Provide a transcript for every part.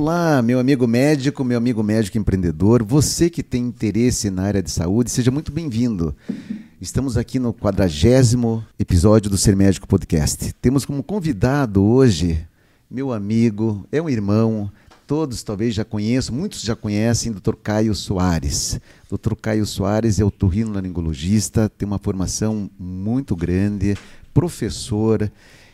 Olá, meu amigo médico, meu amigo médico empreendedor, você que tem interesse na área de saúde, seja muito bem-vindo. Estamos aqui no quadragésimo episódio do Ser Médico Podcast. Temos como convidado hoje meu amigo, é um irmão, todos talvez já conheçam, muitos já conhecem, Dr. Caio Soares. Dr. Caio Soares é otorrinolaringologista, tem uma formação muito grande, professor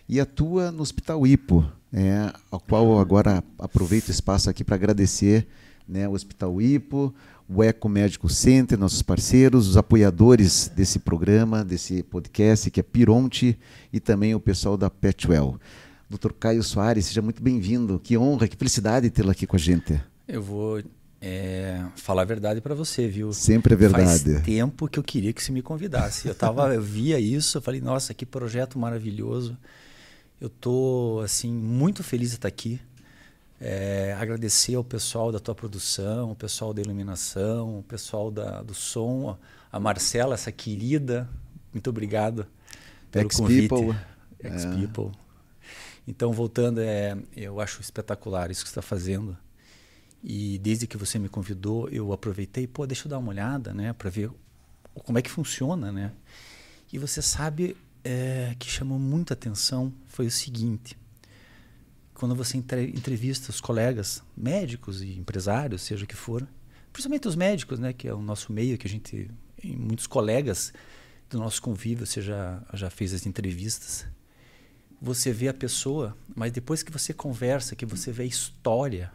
e atua no Hospital Ipo, é, ao qual agora aproveito o espaço aqui para agradecer né, o Hospital Ipo, o Eco Médico Center, nossos parceiros, os apoiadores desse programa, desse podcast, que é Pironte, e também o pessoal da Petwell. Dr. Caio Soares, seja muito bem-vindo. Que honra, que felicidade tê-lo aqui com a gente. Eu vou é, falar a verdade para você, viu? Sempre é verdade. Faz tempo que eu queria que você me convidasse. Eu, tava, eu via isso, eu falei, nossa, que projeto maravilhoso. Eu tô assim muito feliz de estar aqui. É, agradecer ao pessoal da tua produção, o pessoal da iluminação, o pessoal da, do som, a Marcela, essa querida. Muito obrigado pelo Ex convite. People. Ex-People. É. Então, voltando, é, eu acho espetacular isso que você está fazendo. E desde que você me convidou, eu aproveitei, pô, deixa eu dar uma olhada, né, para ver como é que funciona, né? E você sabe é, que chamou muita atenção foi o seguinte: quando você entrevista os colegas médicos e empresários, seja o que for, principalmente os médicos, né, que é o nosso meio que a gente, muitos colegas do nosso convívio, você já, já fez as entrevistas. Você vê a pessoa, mas depois que você conversa, que você vê a história,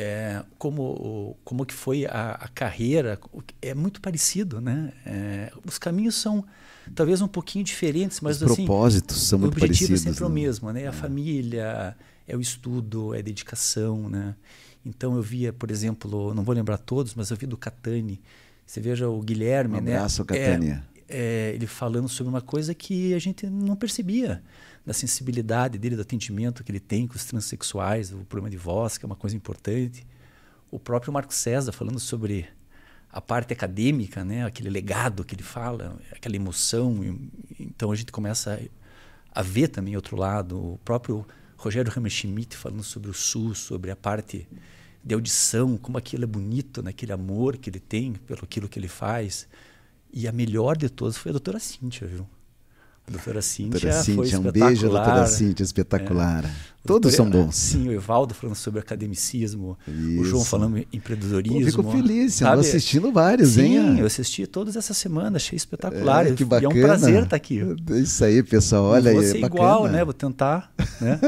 é, como, como que foi a, a, carreira, é muito parecido, né? É, os caminhos são talvez um pouquinho diferentes, mas os assim, propósitos são muito parecidos. O objetivo é sempre né? o mesmo, né? A é. família, é o estudo, é a dedicação, né? Então eu via, por exemplo, não vou lembrar todos, mas eu vi do Catani. Você veja o Guilherme, um né? abraço, né? Catania. É, é, ele falando sobre uma coisa que a gente não percebia da sensibilidade dele, do atendimento que ele tem com os transexuais, o problema de voz, que é uma coisa importante. O próprio Marco César falando sobre a parte acadêmica, né, aquele legado que ele fala, aquela emoção. Então a gente começa a, ver também outro lado. O próprio Rogério Hammerschmidt falando sobre o SUS, sobre a parte de audição, como aquilo é bonito, né, amor que ele tem pelo aquilo que ele faz. E a melhor de todas foi a doutora Cíntia, viu? Doutora Cíntia, doutora Cíntia um beijo, doutora Cíntia, espetacular. É. Todos doutora, são bons. Sim, o Evaldo falando sobre academicismo, Isso. o João falando em empreendedorismo. Eu fico feliz, sabe? assistindo vários, Sim, hein? Sim, eu assisti todos essa semana, achei espetacular. É, que bacana. E é um prazer estar aqui. Isso aí, pessoal, olha aí. Vou ser igual, né? Vou tentar, né?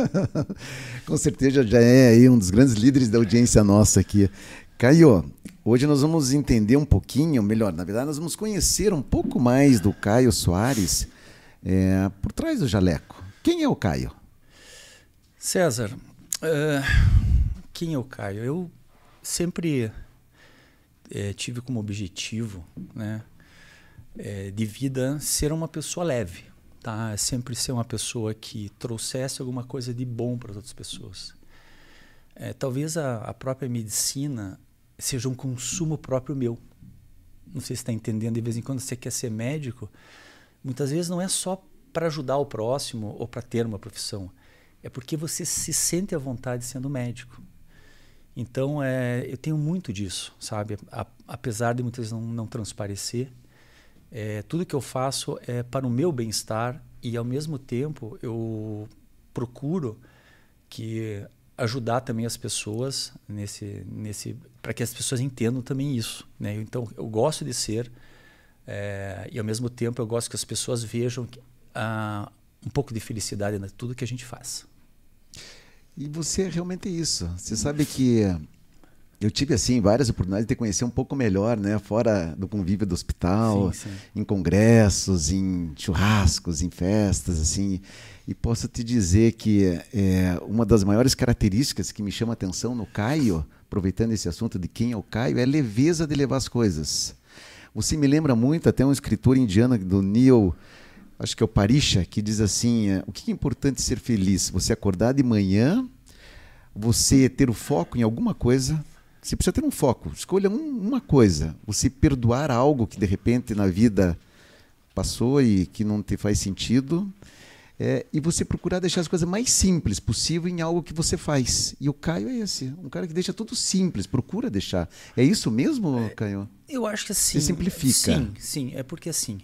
Com certeza já é aí um dos grandes líderes da audiência nossa aqui. Caio, hoje nós vamos entender um pouquinho, melhor, na verdade, nós vamos conhecer um pouco mais do Caio Soares é, por trás do jaleco. Quem é o Caio? César, uh, quem é o Caio? Eu sempre é, tive como objetivo né, é, de vida ser uma pessoa leve. Tá? Sempre ser uma pessoa que trouxesse alguma coisa de bom para as outras pessoas. É, talvez a, a, própria medicina seja um consumo próprio meu. Não sei se está entendendo. De vez em quando você quer ser médico, muitas vezes não é só para ajudar o próximo ou para ter uma profissão, é porque você se sente à vontade sendo médico. Então, é, eu tenho muito disso, sabe? A, apesar de muitas vezes não, não transparecer, é, tudo que eu faço é para o meu bem-estar e, ao mesmo tempo, eu procuro que ajudar também as pessoas nesse, nesse para que as pessoas entendam também isso. Né? Então, eu gosto de ser é, e ao mesmo tempo eu gosto que as pessoas vejam uh, um pouco de felicidade em tudo que a gente faz. E você é realmente isso. Você sabe que eu tive assim várias oportunidades de conhecer um pouco melhor, né, fora do convívio do hospital, sim, sim. em congressos, em churrascos, em festas, assim. E posso te dizer que é, uma das maiores características que me chama atenção no Caio, aproveitando esse assunto de quem é o Caio, é a leveza de levar as coisas. Você me lembra muito até um escritor indiano do Neil, acho que é o Parisha, que diz assim: é, o que é importante ser feliz? Você acordar de manhã, você ter o foco em alguma coisa. Você precisa ter um foco. Escolha um, uma coisa. Você perdoar algo que de repente na vida passou e que não te faz sentido. É, e você procurar deixar as coisas mais simples possível em algo que você faz. E o Caio é esse, um cara que deixa tudo simples, procura deixar. É isso mesmo, é, Caio? Eu acho que sim. Você simplifica. Sim, sim. É porque assim,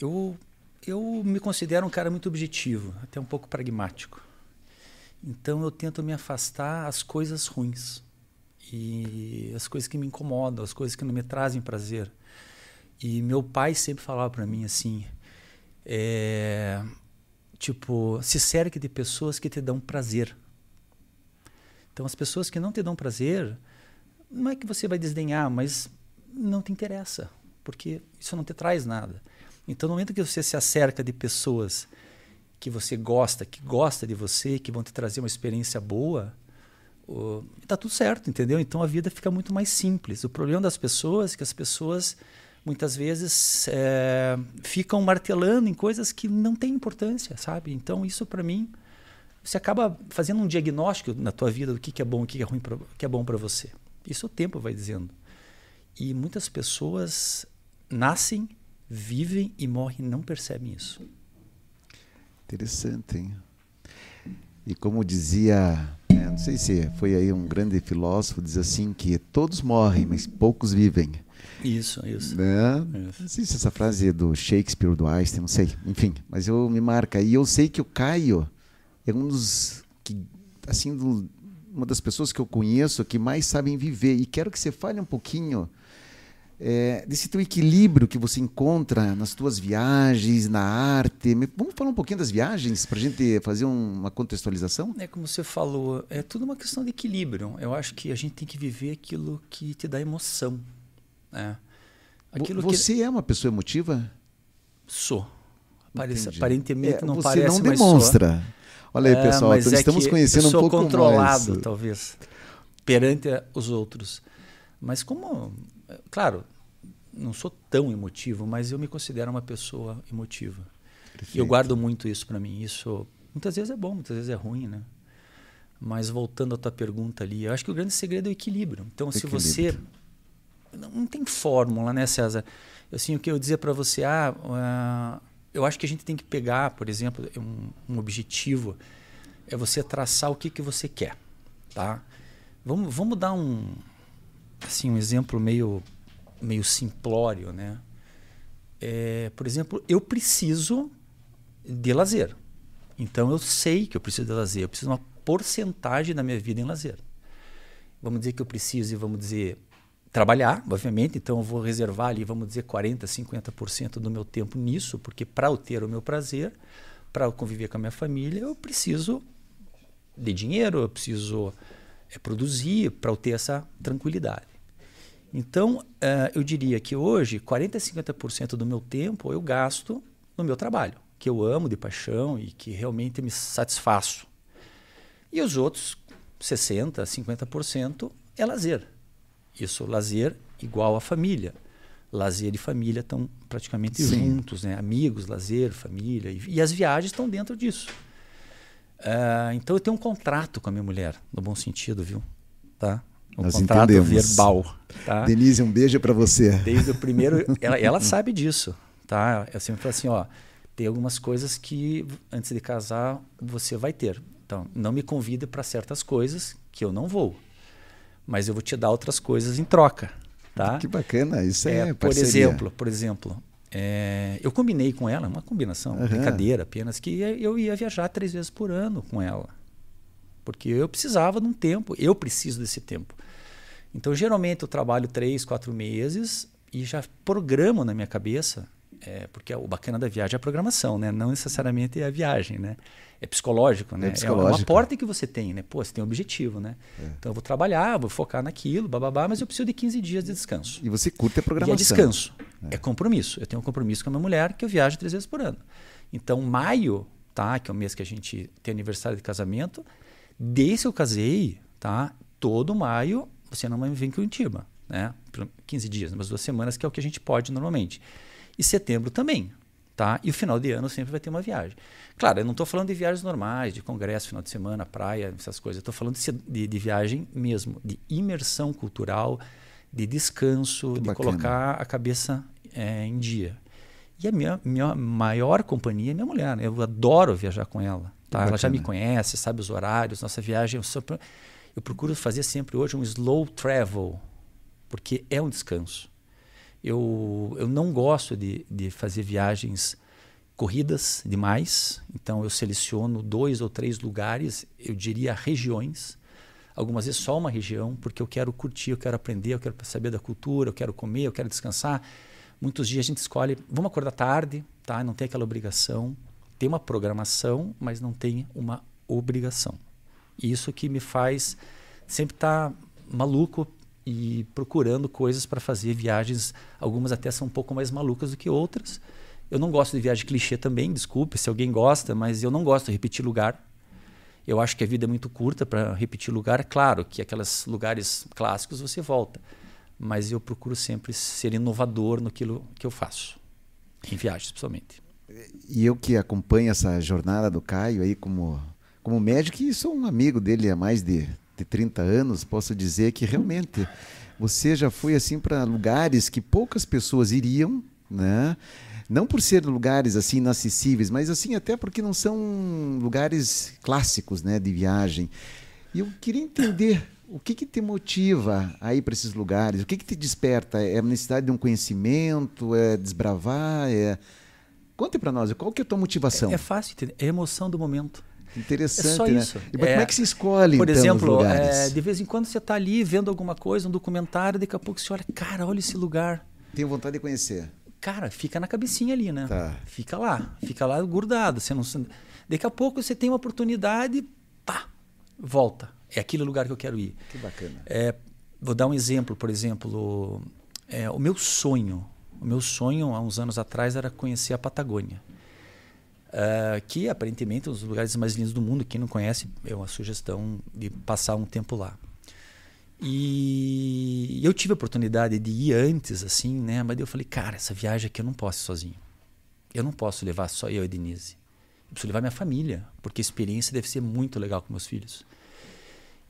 eu, eu me considero um cara muito objetivo, até um pouco pragmático. Então eu tento me afastar as coisas ruins e as coisas que me incomodam, as coisas que não me trazem prazer. E meu pai sempre falava para mim assim, é, tipo, se cerque de pessoas que te dão prazer. Então as pessoas que não te dão prazer, não é que você vai desdenhar, mas não te interessa, porque isso não te traz nada. Então no momento que você se acerca de pessoas que você gosta, que gosta de você, que vão te trazer uma experiência boa, está tudo certo, entendeu? Então a vida fica muito mais simples. O problema das pessoas é que as pessoas muitas vezes é, ficam martelando em coisas que não têm importância, sabe? Então isso para mim você acaba fazendo um diagnóstico na tua vida do que, que é bom, o que é ruim, pra, que é bom para você. Isso o tempo vai dizendo. E muitas pessoas nascem, vivem e morrem não percebem isso. Interessante, hein? E como dizia, é, não sei se foi aí um grande filósofo, diz assim que todos morrem, mas poucos vivem. Isso, isso. Né? isso. Não sei se essa frase é do Shakespeare, do Einstein, não sei. Enfim, mas eu me marca. E eu sei que o Caio é um dos que, assim, do, uma das pessoas que eu conheço que mais sabem viver. E quero que você fale um pouquinho é, desse teu equilíbrio que você encontra nas tuas viagens, na arte. Vamos falar um pouquinho das viagens para a gente fazer um, uma contextualização? É como você falou, é tudo uma questão de equilíbrio. Eu acho que a gente tem que viver aquilo que te dá emoção. Né? Aquilo você que... é uma pessoa emotiva? Sou. Parece, aparentemente é, não você parece, não demonstra. Olha aí, é, pessoal, então é estamos conhecendo um pouco mais. sou controlado, talvez, perante os outros. Mas como Claro, não sou tão emotivo, mas eu me considero uma pessoa emotiva. Perfeito. E eu guardo muito isso para mim. Isso muitas vezes é bom, muitas vezes é ruim, né? Mas voltando à tua pergunta ali, eu acho que o grande segredo é o equilíbrio. Então, equilíbrio. se você não tem fórmula, né, César? Assim, o que eu dizer para você, ah, uh, eu acho que a gente tem que pegar, por exemplo, um, um objetivo é você traçar o que que você quer, tá? Vamos, vamos dar um, assim um exemplo meio meio simplório, né? É, por exemplo, eu preciso de lazer. Então eu sei que eu preciso de lazer. Eu preciso de uma porcentagem da minha vida em lazer. Vamos dizer que eu preciso, vamos dizer, trabalhar, obviamente. Então eu vou reservar ali, vamos dizer, 40, 50% do meu tempo nisso, porque para eu ter o meu prazer, para eu conviver com a minha família, eu preciso de dinheiro, eu preciso é, produzir para eu ter essa tranquilidade. Então, uh, eu diria que hoje, 40% a 50% do meu tempo eu gasto no meu trabalho, que eu amo de paixão e que realmente me satisfaço. E os outros, 60%, 50% é lazer. Isso, lazer igual a família. Lazer e família estão praticamente Sim. juntos, né? Amigos, lazer, família. E, e as viagens estão dentro disso. Uh, então eu tenho um contrato com a minha mulher, no bom sentido, viu? Tá? Um Nós contrato entendemos. verbal. Tá? Denise, um beijo para você. Desde o primeiro, ela, ela sabe disso, tá? Eu sempre falo assim, ó, tem algumas coisas que antes de casar você vai ter. Então, não me convida para certas coisas que eu não vou, mas eu vou te dar outras coisas em troca, tá? Que bacana, isso é, é Por exemplo, por exemplo, é, eu combinei com ela, uma combinação, uhum. brincadeira apenas, que eu ia viajar três vezes por ano com ela. Porque eu precisava de um tempo, eu preciso desse tempo. Então, geralmente, eu trabalho três, quatro meses e já programo na minha cabeça, é, porque o bacana da viagem é a programação, né? não necessariamente é a viagem. Né? É psicológico, né? É, psicológico. é uma porta que você tem, né? Pô, você tem um objetivo, né? É. Então eu vou trabalhar, vou focar naquilo, bababá, mas eu preciso de 15 dias de descanso. E você curte a programação. E é descanso. É. é compromisso. Eu tenho um compromisso com a minha mulher que eu viajo três vezes por ano. Então, maio, tá? Que é o mês que a gente tem aniversário de casamento, desde que eu casei, tá? Todo maio você não vai vir em Curitiba, né? Por 15 dias, umas duas semanas, que é o que a gente pode normalmente. E setembro também, tá? E o final de ano sempre vai ter uma viagem. Claro, eu não estou falando de viagens normais, de congresso, final de semana, praia, essas coisas. Estou falando de, de, de, viagem mesmo, de imersão cultural, de descanso, que de bacana. colocar a cabeça é, em dia. E a minha, minha maior companhia é minha mulher. Né? Eu adoro viajar com ela. Tá? Ela já me conhece, sabe os horários. Nossa viagem. Eu, só, eu procuro fazer sempre hoje um slow travel, porque é um descanso. Eu, eu não gosto de, de fazer viagens corridas demais, então eu seleciono dois ou três lugares, eu diria regiões, algumas vezes só uma região, porque eu quero curtir, eu quero aprender, eu quero saber da cultura, eu quero comer, eu quero descansar. Muitos dias a gente escolhe, vamos acordar tarde, tá? Não tem aquela obrigação. Tem uma programação, mas não tem uma obrigação. E isso que me faz sempre estar tá maluco e procurando coisas para fazer viagens. Algumas até são um pouco mais malucas do que outras eu não gosto de viagem clichê também, desculpe se alguém gosta, mas eu não gosto de repetir lugar. Eu acho que a vida é muito curta para repetir lugar. Claro que aqueles lugares clássicos você volta, mas eu procuro sempre ser inovador no que eu faço, em viagens, principalmente. E eu que acompanho essa jornada do Caio aí como, como médico e sou um amigo dele há mais de, de 30 anos, posso dizer que realmente você já foi assim para lugares que poucas pessoas iriam, né? Não por ser lugares assim inacessíveis, mas assim até porque não são lugares clássicos, né, de viagem. E eu queria entender o que, que te motiva a ir para esses lugares? O que, que te desperta? É a necessidade de um conhecimento? É desbravar? É... Conte para nós, qual que é a tua motivação? É, é fácil, é a emoção do momento. Interessante, é só né? isso. E, mas é, como é que se escolhe, Por então, exemplo, é, de vez em quando você está ali vendo alguma coisa, um documentário, daqui a pouco você olha, cara, olha esse lugar. Tenho vontade de conhecer cara, fica na cabecinha ali, né? Tá. Fica lá, fica lá grudado. Você não, daqui a pouco você tem uma oportunidade, pá, volta. É aquele lugar que eu quero ir. Que bacana. É, vou dar um exemplo, por exemplo, é, o meu sonho, o meu sonho há uns anos atrás era conhecer a Patagônia. Uh, que aparentemente é um dos lugares mais lindos do mundo. Quem não conhece, é uma sugestão de passar um tempo lá. E eu tive a oportunidade de ir antes, assim, né? Mas eu falei, cara, essa viagem aqui eu não posso ir sozinho. Eu não posso levar só eu e Denise. Eu preciso levar minha família, porque a experiência deve ser muito legal com meus filhos.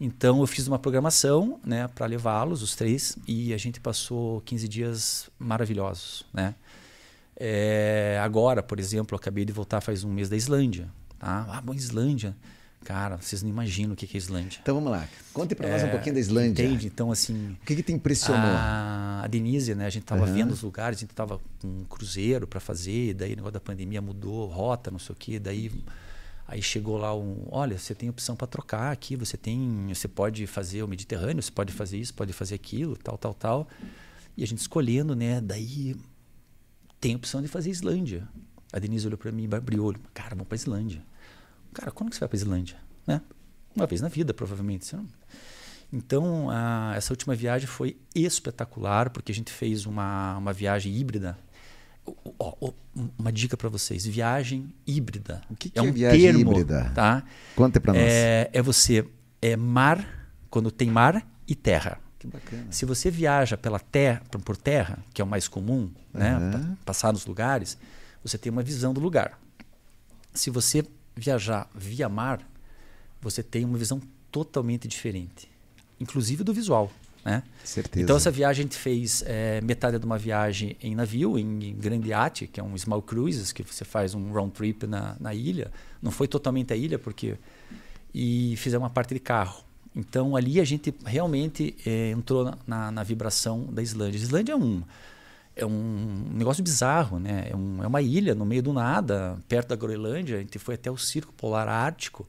Então eu fiz uma programação, né, para levá-los, os três, e a gente passou 15 dias maravilhosos, né? É, agora, por exemplo, eu acabei de voltar faz um mês da Islândia, tá? Ah, bom, Islândia. Cara, vocês não imaginam o que é Islândia. Então vamos lá. Conte para nós é, um pouquinho da Islândia. Entende? Então, assim. O que, que te impressionou? A, a Denise, né? A gente estava uhum. vendo os lugares, a gente estava com um cruzeiro para fazer, daí o negócio da pandemia mudou, rota, não sei o quê. Daí aí chegou lá um. Olha, você tem opção para trocar aqui, você tem. Você pode fazer o Mediterrâneo, você pode fazer isso, pode fazer aquilo, tal, tal, tal. E a gente escolhendo, né? Daí tem opção de fazer Islândia. A Denise olhou para mim e abriu o olho. Cara, vamos para Islândia. Cara, quando que você vai para Islândia? Né? Uma vez na vida, provavelmente. Então, a, essa última viagem foi espetacular, porque a gente fez uma, uma viagem híbrida. uma dica para vocês: viagem híbrida. O que, que é, um é viagem termo, híbrida? Tá? Conta para nós. É, é você é mar quando tem mar e terra. Que bacana. Se você viaja pela terra, por terra, que é o mais comum, uhum. né, passar nos lugares, você tem uma visão do lugar. Se você viajar via mar, você tem uma visão totalmente diferente, inclusive do visual. Né? Certeza. Então essa viagem a gente fez é, metade de uma viagem em navio, em grande iate, que é um small cruises, que você faz um round trip na, na ilha. Não foi totalmente a ilha, porque e fizemos uma parte de carro. Então ali a gente realmente é, entrou na, na, vibração da Islândia. A Islândia é um é um negócio bizarro, né? É, um, é, uma ilha no meio do nada, perto da Groenlândia. A gente foi até o Círculo Polar Ártico.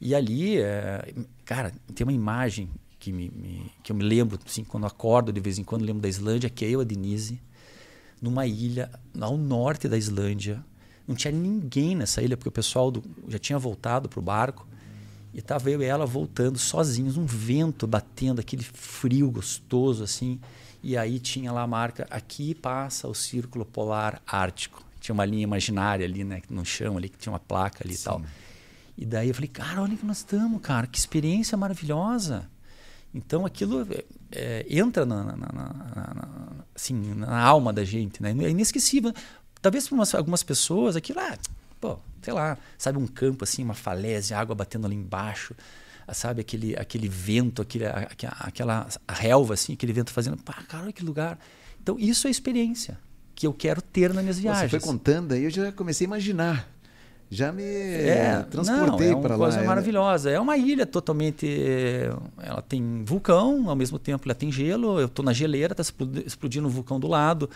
E ali, é, cara, tem uma imagem que, me, me, que eu me lembro, assim, quando acordo de vez em quando, lembro da Islândia, que é eu, a Denise, numa ilha ao norte da Islândia. Não tinha ninguém nessa ilha, porque o pessoal do, já tinha voltado para o barco. E estava eu e ela voltando sozinhos, um vento batendo, aquele frio gostoso, assim. E aí tinha lá a marca, aqui passa o Círculo Polar Ártico. Tinha uma linha imaginária ali, né, no chão ali, que tinha uma placa ali Sim. e tal. E daí eu falei, cara, olha que nós estamos, cara, que experiência maravilhosa. Então aquilo é, é, entra na, na, na, na, assim, na alma da gente, né? É inesquecível. Talvez para algumas pessoas aquilo, ah, pô, sei lá, sabe um campo assim, uma falésia, água batendo ali embaixo sabe, aquele, aquele vento, aquele, aquela relva, assim, aquele vento fazendo, pá, cara, que lugar. Então, isso é experiência. que eu quero ter nas minhas viagens. Você foi contando aí, eu já comecei a imaginar. Já me é, transportei para lá. É uma coisa maravilhosa. É uma ilha totalmente. Ela tem vulcão, ao mesmo tempo ela tem gelo. Eu estou na geleira, está explodindo um vulcão do lado.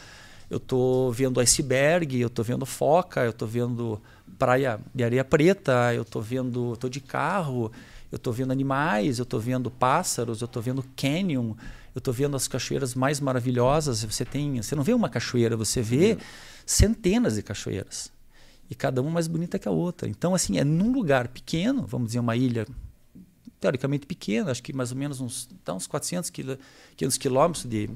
Eu estou vendo iceberg, eu estou vendo foca, eu estou vendo praia de areia preta, eu estou vendo, estou de carro, eu estou vendo animais, eu estou vendo pássaros, eu estou vendo canyon, eu estou vendo as cachoeiras mais maravilhosas. Você tem, você não vê uma cachoeira, você vê centenas de cachoeiras e cada uma mais bonita que a outra. Então, assim, é num lugar pequeno, vamos dizer, uma ilha teoricamente pequena, acho que mais ou menos uns, tá, uns 400 quilômetros de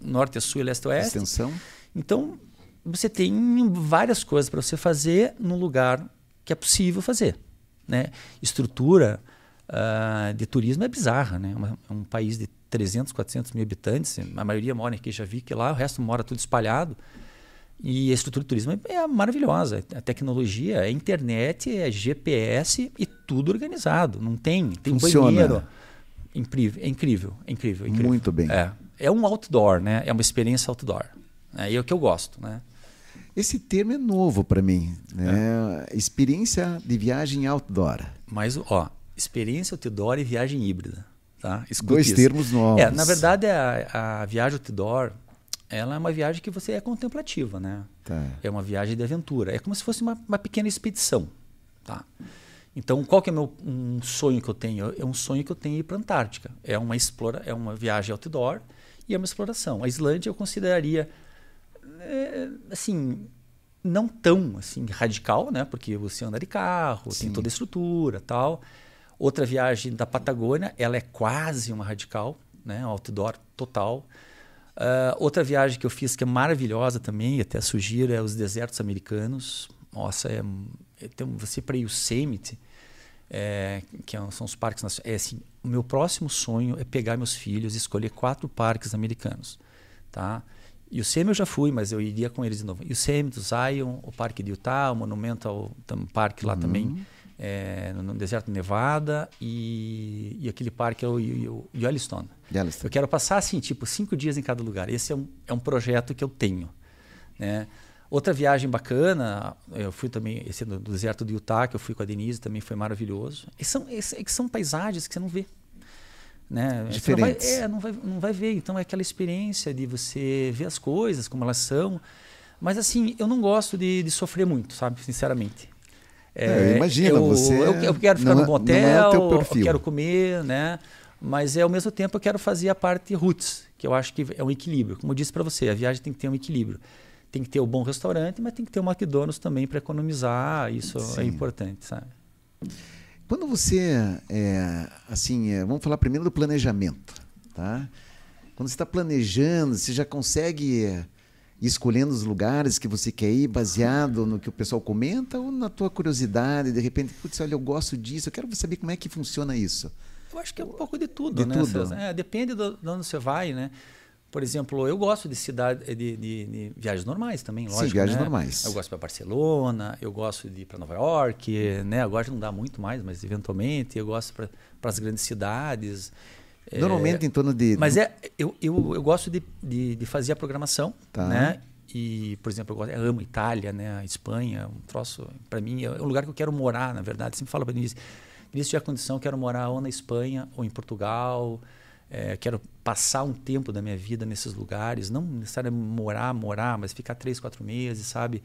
norte a sul e leste a oeste. Extensão. Então, você tem várias coisas para você fazer num lugar que é possível fazer. Né? Estrutura uh, de turismo é bizarra. Né? É um país de 300, 400 mil habitantes, a maioria mora em Reykjavik lá, o resto mora tudo espalhado. E a estrutura de turismo é maravilhosa. A tecnologia, a internet, é GPS e tudo organizado. Não tem, tem Funciona. banheiro. Incrível, é incrível, é incrível, é incrível. Muito bem. É, é um outdoor, né? É uma experiência outdoor. É, é o que eu gosto, né? Esse termo é novo para mim, né? É. Experiência de viagem outdoor. Mas, ó, experiência outdoor e viagem híbrida, tá? Dois isso. termos novos. É, na verdade, a, a viagem outdoor ela é uma viagem que você é contemplativa, né? Tá. É uma viagem de aventura. É como se fosse uma, uma pequena expedição, tá? Então, qual que é meu um sonho que eu tenho? É um sonho que eu tenho ir para a Antártica. É uma explora, é uma viagem outdoor e é uma exploração. A Islândia eu consideraria é, assim não tão assim radical, né? Porque você anda de carro, Sim. tem toda a estrutura, tal. Outra viagem da Patagônia, ela é quase uma radical, né? Outdoor total. Uh, outra viagem que eu fiz que é maravilhosa também, até sugiro, é os desertos americanos. Nossa, é, é tem, você para Yosemite, é, que são os parques nacionais. É assim, o meu próximo sonho é pegar meus filhos e escolher quatro parques americanos, tá? Yosemite eu já fui, mas eu iria com eles de novo. Yosemite, Zion, o Parque de Utah, o Monumental Park lá uhum. também é, no, no, deserto de Nevada e, e aquele parque é o, o, o Yellowstone. Yellowstone. Eu quero passar assim, tipo, cinco dias em cada lugar. Esse é um, é um projeto que eu tenho. Né? Outra viagem bacana, eu fui também, esse do, do deserto do Utah, que eu fui com a Denise, também foi maravilhoso. E são, é que são paisagens que você não vê. Né? Diferentes. Não vai, é, não vai, não vai ver. Então é aquela experiência de você ver as coisas, como elas são. Mas assim, eu não gosto de, de sofrer muito, sabe? Sinceramente. É, imagina, eu, você. Eu, eu, quero ficar no é- bom é hotel, é eu quero comer, né? Mas é, ao mesmo tempo eu quero fazer a parte roots, que eu acho que é um equilíbrio. Como eu disse para você, a viagem tem que ter um equilíbrio. Tem que ter o um bom restaurante, mas tem que ter o um McDonald's também para economizar. Isso é Sim. é importante, sabe? Quando você, é, assim, é, vamos falar primeiro do planejamento, tá? Quando você está planejando, você já consegue e escolhendo os lugares que você quer ir baseado no que o pessoal comenta ou na tua curiosidade, de repente, putz, olha, eu gosto disso, eu quero saber como é que funciona isso. Eu acho que é um pouco de tudo, de né? Tudo. É, depende de onde você vai, né? Por exemplo, eu gosto de cidade de, de, de viagens normais também, lógico. Sim, viagens né? normais. Eu gosto para Barcelona, eu gosto de ir para Nova York, né? Agora não dá muito mais, mas eventualmente eu gosto para as grandes cidades. Normalmente é, em torno de. Mas é, eu, eu, eu gosto de, de, de fazer a programação, tá. né? E, por exemplo, eu, gosto, eu amo Itália, né? A Espanha, um troço. Para mim, é um lugar que eu quero morar, na verdade. Sempre falo para Denise: Denise, se tiver condição, eu quero morar ou na Espanha ou em Portugal. É, quero passar um tempo da minha vida nesses lugares. Não necessariamente morar, morar, mas ficar três, quatro meses, sabe?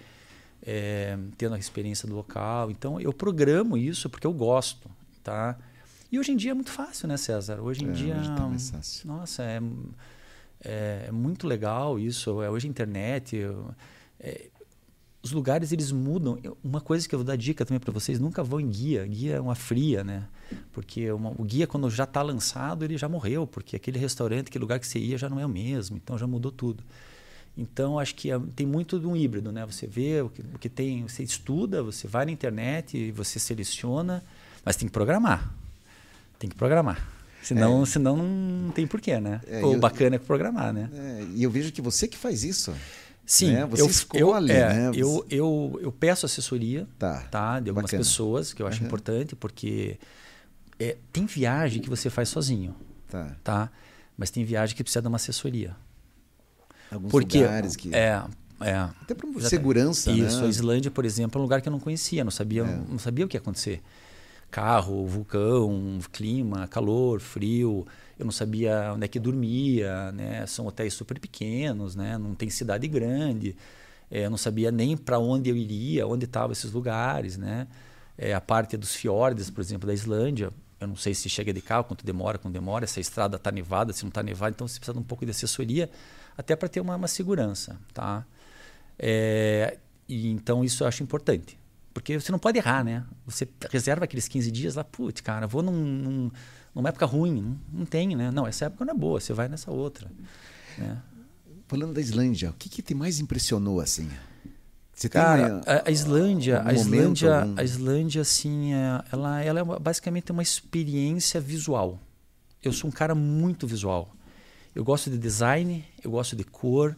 É, tendo a experiência do local. Então, eu programo isso porque eu gosto, tá? E hoje em dia é muito fácil, né, César? Hoje em é, dia. Hoje tá mais fácil. Nossa, é, é, é muito legal isso. É, hoje a internet. É, os lugares eles mudam. Uma coisa que eu vou dar dica também para vocês: nunca vão em guia. Guia é uma fria, né? Porque uma, o guia, quando já está lançado, ele já morreu, porque aquele restaurante, aquele lugar que você ia já não é o mesmo. Então já mudou tudo. Então acho que é, tem muito de um híbrido, né? Você vê o que, o que tem, você estuda, você vai na internet, você seleciona, mas tem que programar. Tem que programar. Senão, é. senão não tem porquê, né? É, o eu, bacana é programar, né? É, e eu vejo que você que faz isso. Sim, né? você eu, escolhe, eu, é, né? Eu, eu, eu peço assessoria tá, tá de algumas bacana. pessoas, que eu acho uhum. importante, porque é, tem viagem que você faz sozinho. Tá. tá. Mas tem viagem que precisa de uma assessoria. Alguns porque, lugares que. É, É. Até por segurança, Isso, né? a Islândia, por exemplo, é um lugar que eu não conhecia, não sabia, É. não sabia o que ia acontecer. Carro, vulcão, clima, calor, frio. Eu não sabia onde é que dormia, né? São hotéis super pequenos, né? Não tem cidade grande. É, eu não sabia nem para onde eu iria, onde estavam esses lugares, né? É, a parte dos fiordes, por exemplo, da Islândia, eu não sei se chega de carro, quanto demora, quanto demora, se a estrada está nevada, se não está nevada, então você precisa de um pouco de assessoria até para ter uma, uma segurança, tá? É, e então isso eu acho importante. Porque você não pode errar, né? Você reserva aqueles 15 dias lá, putz, cara, vou num, num, numa época ruim. Não, não tem, né? Não, essa época não é boa, você vai nessa outra. Né? Falando da Islândia, o que, que te mais impressionou assim? Você Cara, tem a, a Islândia, a Islândia, algum- a Islândia, assim, é- ela, ela é basicamente uma experiência visual. Eu sou um cara muito visual. Eu gosto de design, eu gosto de cor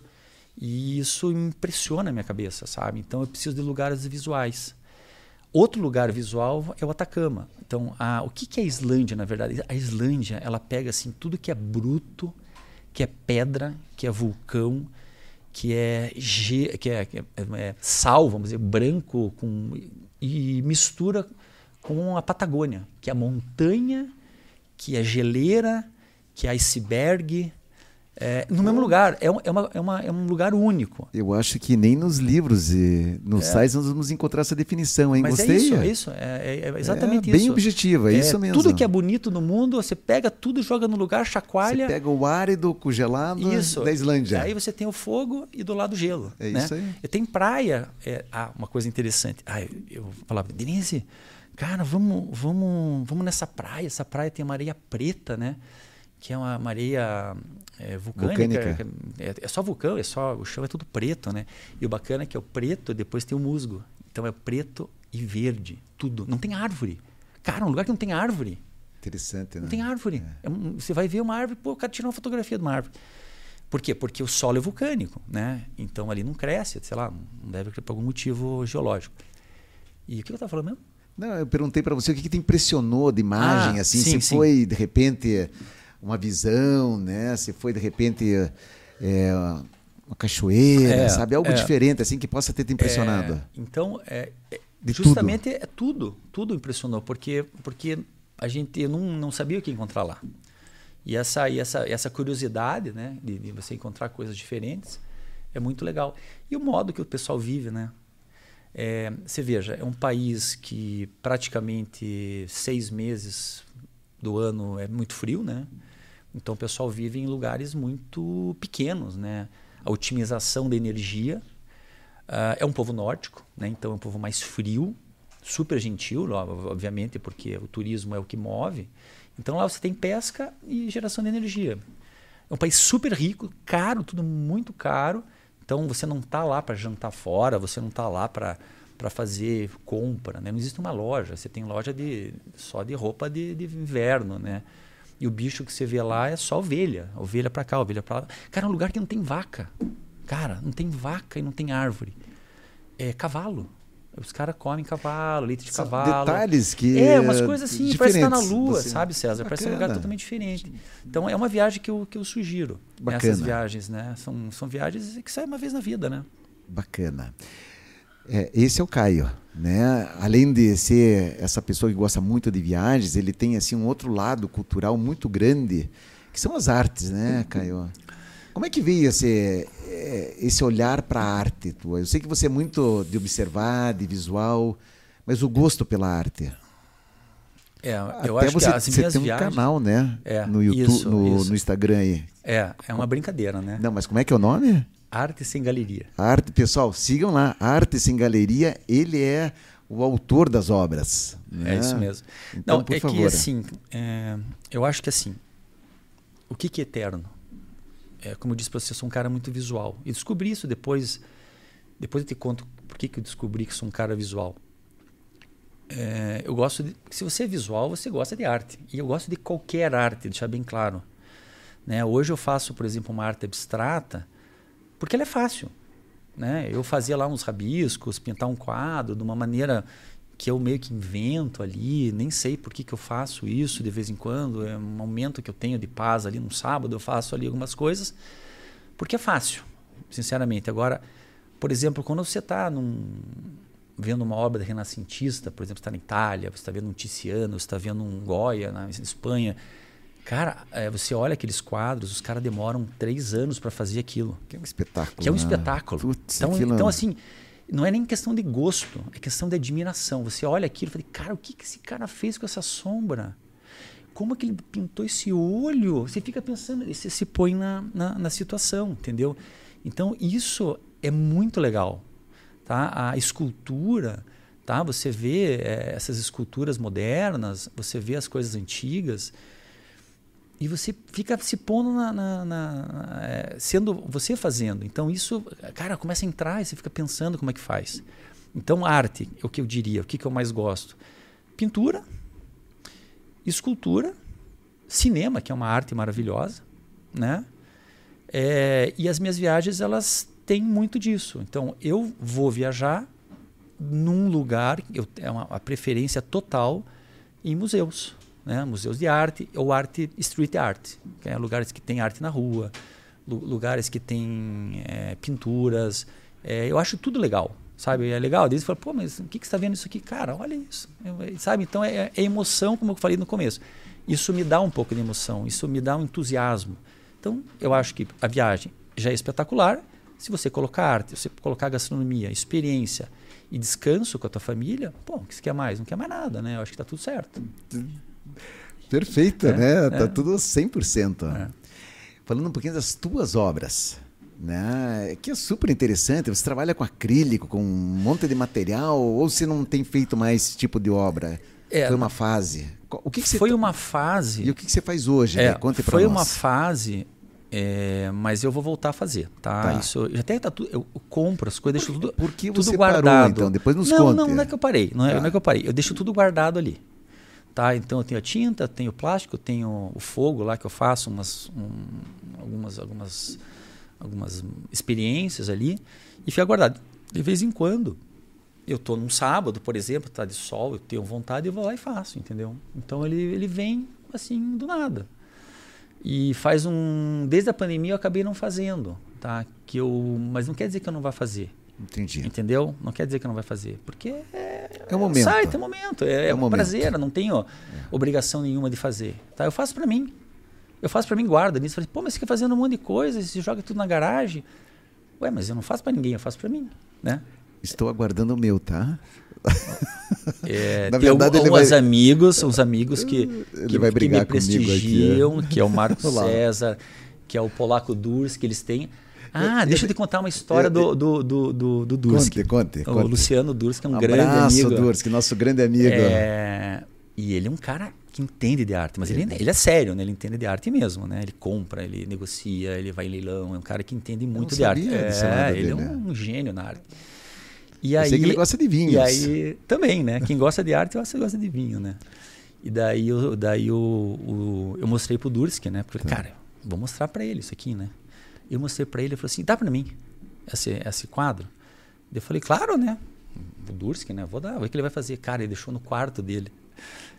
e isso impressiona a minha cabeça, sabe? Então eu preciso de lugares visuais. Outro lugar visual é o Atacama. Então, a, o que, que é a Islândia, na verdade? A Islândia, ela pega assim tudo que é bruto, que é pedra, que é vulcão, que é, ge- que é, que é- é sal, vamos dizer, branco, com, e mistura com a Patagônia, que é montanha, que é geleira, que é iceberg, é, no mesmo lugar. É, um- é, uma, é, uma, é um lugar único. Eu acho que nem nos livros e nos sites nós vamos encontrar essa definição, hein? É. Mas Gostei. é isso, é isso. É, é- é exatamente É isso. bem objetivo, é isso mesmo. Tudo que é bonito no mundo, você pega tudo, joga no lugar, Você chacoalha. pega o árido o gelado Isso. da Islândia. Aí você tem o fogo e do lado o gelo. É né? isso aí. E tem praia. é, ah, uma coisa interessante. Ah, eu, eu falava, Denise, cara, vamos, vamos, vamos nessa praia. Essa praia tem uma areia preta, né? Que é uma areia é, vulcânica. Vulcânica. É, é só vulcão, é só o chão é tudo preto, né? E o bacana é que é o preto, depois tem o musgo. Então é preto e verde, tudo. Não tem árvore. Cara, um lugar que não tem árvore. Interessante, né? Não tem árvore. É um- você vai ver uma árvore, pô, o cara tirou uma fotografia de uma árvore. Por quê? Porque o solo é vulcânico, né? Então ali não cresce, sei lá, não deve por algum motivo geológico. E o que eu estava falando mesmo? Não, eu perguntei para você o que, que te impressionou de imagem, Ah, assim, sim, se sim. foi de repente uma visão, né? Se foi de repente é, uma cachoeira, É, sabe? Algo é. diferente, assim, que possa ter te impressionado. É, então, é, é, justamente é tudo, tudo impressionou, porque, porque a gente não, não sabia o que encontrar lá. E essa, e essa, essa curiosidade, né, de, de você encontrar coisas diferentes, é muito legal. E o modo que o pessoal vive, né? É, você veja, é um país que praticamente seis meses do ano é muito frio, né? Então o pessoal vive em lugares muito pequenos, né? A otimização da energia ah, é um povo nórdico, né? Então é um povo mais frio, super gentil, obviamente, porque o turismo é o que move. Então lá você tem pesca e geração de energia. É um país super rico, caro, tudo muito caro. Então você não está lá para jantar fora, você não está lá para para fazer compra, né? Não existe uma loja, você tem loja de só de roupa de, de inverno, né? E o bicho que você vê lá é só ovelha, ovelha para cá, ovelha para lá. Cara, é um lugar que não tem vaca. Cara, não tem vaca e não tem árvore. É cavalo. Os caras comem cavalo, leite de São cavalo. detalhes que, É, umas coisas assim, parece estar na diferentes, lua, você- sabe, César? Parece um lugar Bacana. totalmente diferente. Então é uma viagem que eu, que eu sugiro. Bacana. Essas viagens, né? São, são viagens que saem uma vez na vida, né? Bacana. É, esse é o Caio, né? Além de ser essa pessoa que gosta muito de viagens, ele tem assim um outro lado cultural muito grande, que são as artes, né, Caio? Como é que veio esse, eh, esse olhar para a arte tua? Eu sei que você é muito de observar, de visual, mas o gosto pela arte. É, eu Até acho você, que as você minhas tem um viagens. canal, né? É, no YouTube, isso, no, isso. no Instagram aí. É, é uma brincadeira, né? Não, mas como é que é o nome? Arte sem galeria. Arte, pessoal, sigam lá. Arte sem galeria, ele é o autor das obras. né? É isso mesmo. Então, Não, por é favor. que assim, é, eu acho que assim, o que, que é eterno? É, como eu disse para você, eu sou um cara muito visual. E descobri isso depois. Depois eu te conto por que, que eu descobri que sou um cara visual. É, eu gosto de. Se você é visual, você gosta de arte. E eu gosto de qualquer arte, deixar bem claro. Né? Hoje eu faço, por exemplo, uma arte abstrata porque ela é fácil. Né? Eu fazia lá uns rabiscos, pintar um quadro de uma maneira que eu meio que invento ali, nem sei por que, que eu faço isso de vez em quando, é um momento que eu tenho de paz ali no sábado, eu faço ali algumas coisas, porque é fácil, sinceramente. Agora, Por exemplo, quando você está vendo uma obra renascentista, por exemplo, está na Itália, você está vendo um Tiziano, você está vendo um Goya na Espanha, cara, é, você olha aqueles quadros, os caras demoram três anos para fazer aquilo. Que é um espetáculo. Que é um né? espetáculo. Putz, então, aquilo- então, assim, não é nem questão de gosto, é questão de admiração. Você olha aquilo e fala, cara, o que, que esse cara fez com essa sombra? Como que ele pintou esse olho? Você fica pensando, e você se põe na, na, na situação, entendeu? Então, isso é muito legal. Tá? A escultura, tá? você vê eh, essas esculturas modernas, você vê as coisas antigas, e você fica se pondo na, na- na- é, sendo você fazendo. Então isso, cara, começa a entrar e você fica pensando como é que faz. Então arte é o que eu diria, o que, que eu mais gosto: pintura, escultura, cinema, que é uma arte maravilhosa, né? É, e as minhas viagens elas têm muito disso. Então eu vou viajar num lugar, eu, é uma, a preferência total em museus, né? museus de arte ou arte street art, que é lugares que tem arte na rua, lu- lugares que tem é, pinturas. É, eu acho tudo legal, sabe? É legal. Daí você fala, pô, mas o que, que você está vendo isso aqui? Cara, olha isso. É, sabe? Então é, é emoção, como eu falei no começo. Isso me dá um pouco de emoção, isso me dá um entusiasmo. Então eu acho que a viagem já é espetacular. Se você colocar arte, se você colocar gastronomia, experiência e descanso com a tua família, pô, o que você quer mais? Não quer mais nada, né? Eu acho que está tudo certo. Perfeita, É, né? Tá é. tudo 100%. É. Falando um pouquinho das tuas obras, né? Que é super interessante. Você trabalha com acrílico, com um monte de material, ou você não tem feito mais esse tipo de obra? É, Foi uma fase. O que, que você foi uma fase. E o que, que você faz hoje? É, né? Conte foi nós. uma fase, é, mas eu vou voltar a fazer, tá? Tá. Isso, já até tá tudo, eu compro as coisas, deixo tudo, Por que tudo você guardado. parou, então? Depois nos não, conte. Não, não é que eu parei, não é, Tá. não é que eu parei. Eu deixo tudo guardado ali, tá? Então eu tenho a tinta, tenho o plástico, tenho o fogo lá que eu faço umas, um, algumas, algumas, algumas experiências ali e fica guardado. De vez em quando eu tô num sábado, por exemplo, tá de sol, eu tenho vontade, eu vou lá e faço, entendeu? Então ele, ele vem assim do nada. E faz um, desde a pandemia eu acabei não fazendo, tá? Que eu, mas não quer dizer que eu não vá fazer, Entendi. entendeu? Não quer dizer que não vai fazer, porque é, É o momento. Sai, tem momento, é, É é um momento. prazer, eu não tenho obrigação nenhuma de fazer, tá? Eu faço para mim. Eu faço para mim, guarda nisso, falei, pô, mas você fica fazendo um monte de coisa, você joga tudo na garagem. Ué, mas eu não faço para ninguém, eu faço para mim, né? Estou aguardando o meu, tá? É, Na tem verdade, ele alguns vai- amigos, uns amigos que, Ele que, vai que brigar me comigo aqui, é. prestigiam, que é o Marco. César, que é o Polaco Durski, que eles têm. Ah, deixa eu te contar uma história do, do, do, do, do Durski. Conte, conte, O conte. Luciano Durski é um Abraço, grande amigo. Durski, nosso grande amigo. É, e ele é um cara que entende de arte, mas ele, ele é sério, né? Ele entende de arte mesmo, né? Ele compra, ele negocia, ele vai em leilão, é um cara que entende muito de arte. É, ele é dele, um gênio na arte. E Eu aí, sei que ele gosta de vinhos. E aí também, né? Quem gosta de arte, eu acho que gosta de vinho, né? E daí, eu, daí o, o- eu mostrei pro Durski, né? Porque, cara, vou mostrar para ele isso aqui, né? Eu mostrei para ele, ele falou assim, dá para mim esse, esse quadro? Eu falei, claro, né? O Durski, né? Vou dar, o que ele vai fazer? Cara, ele deixou no quarto dele.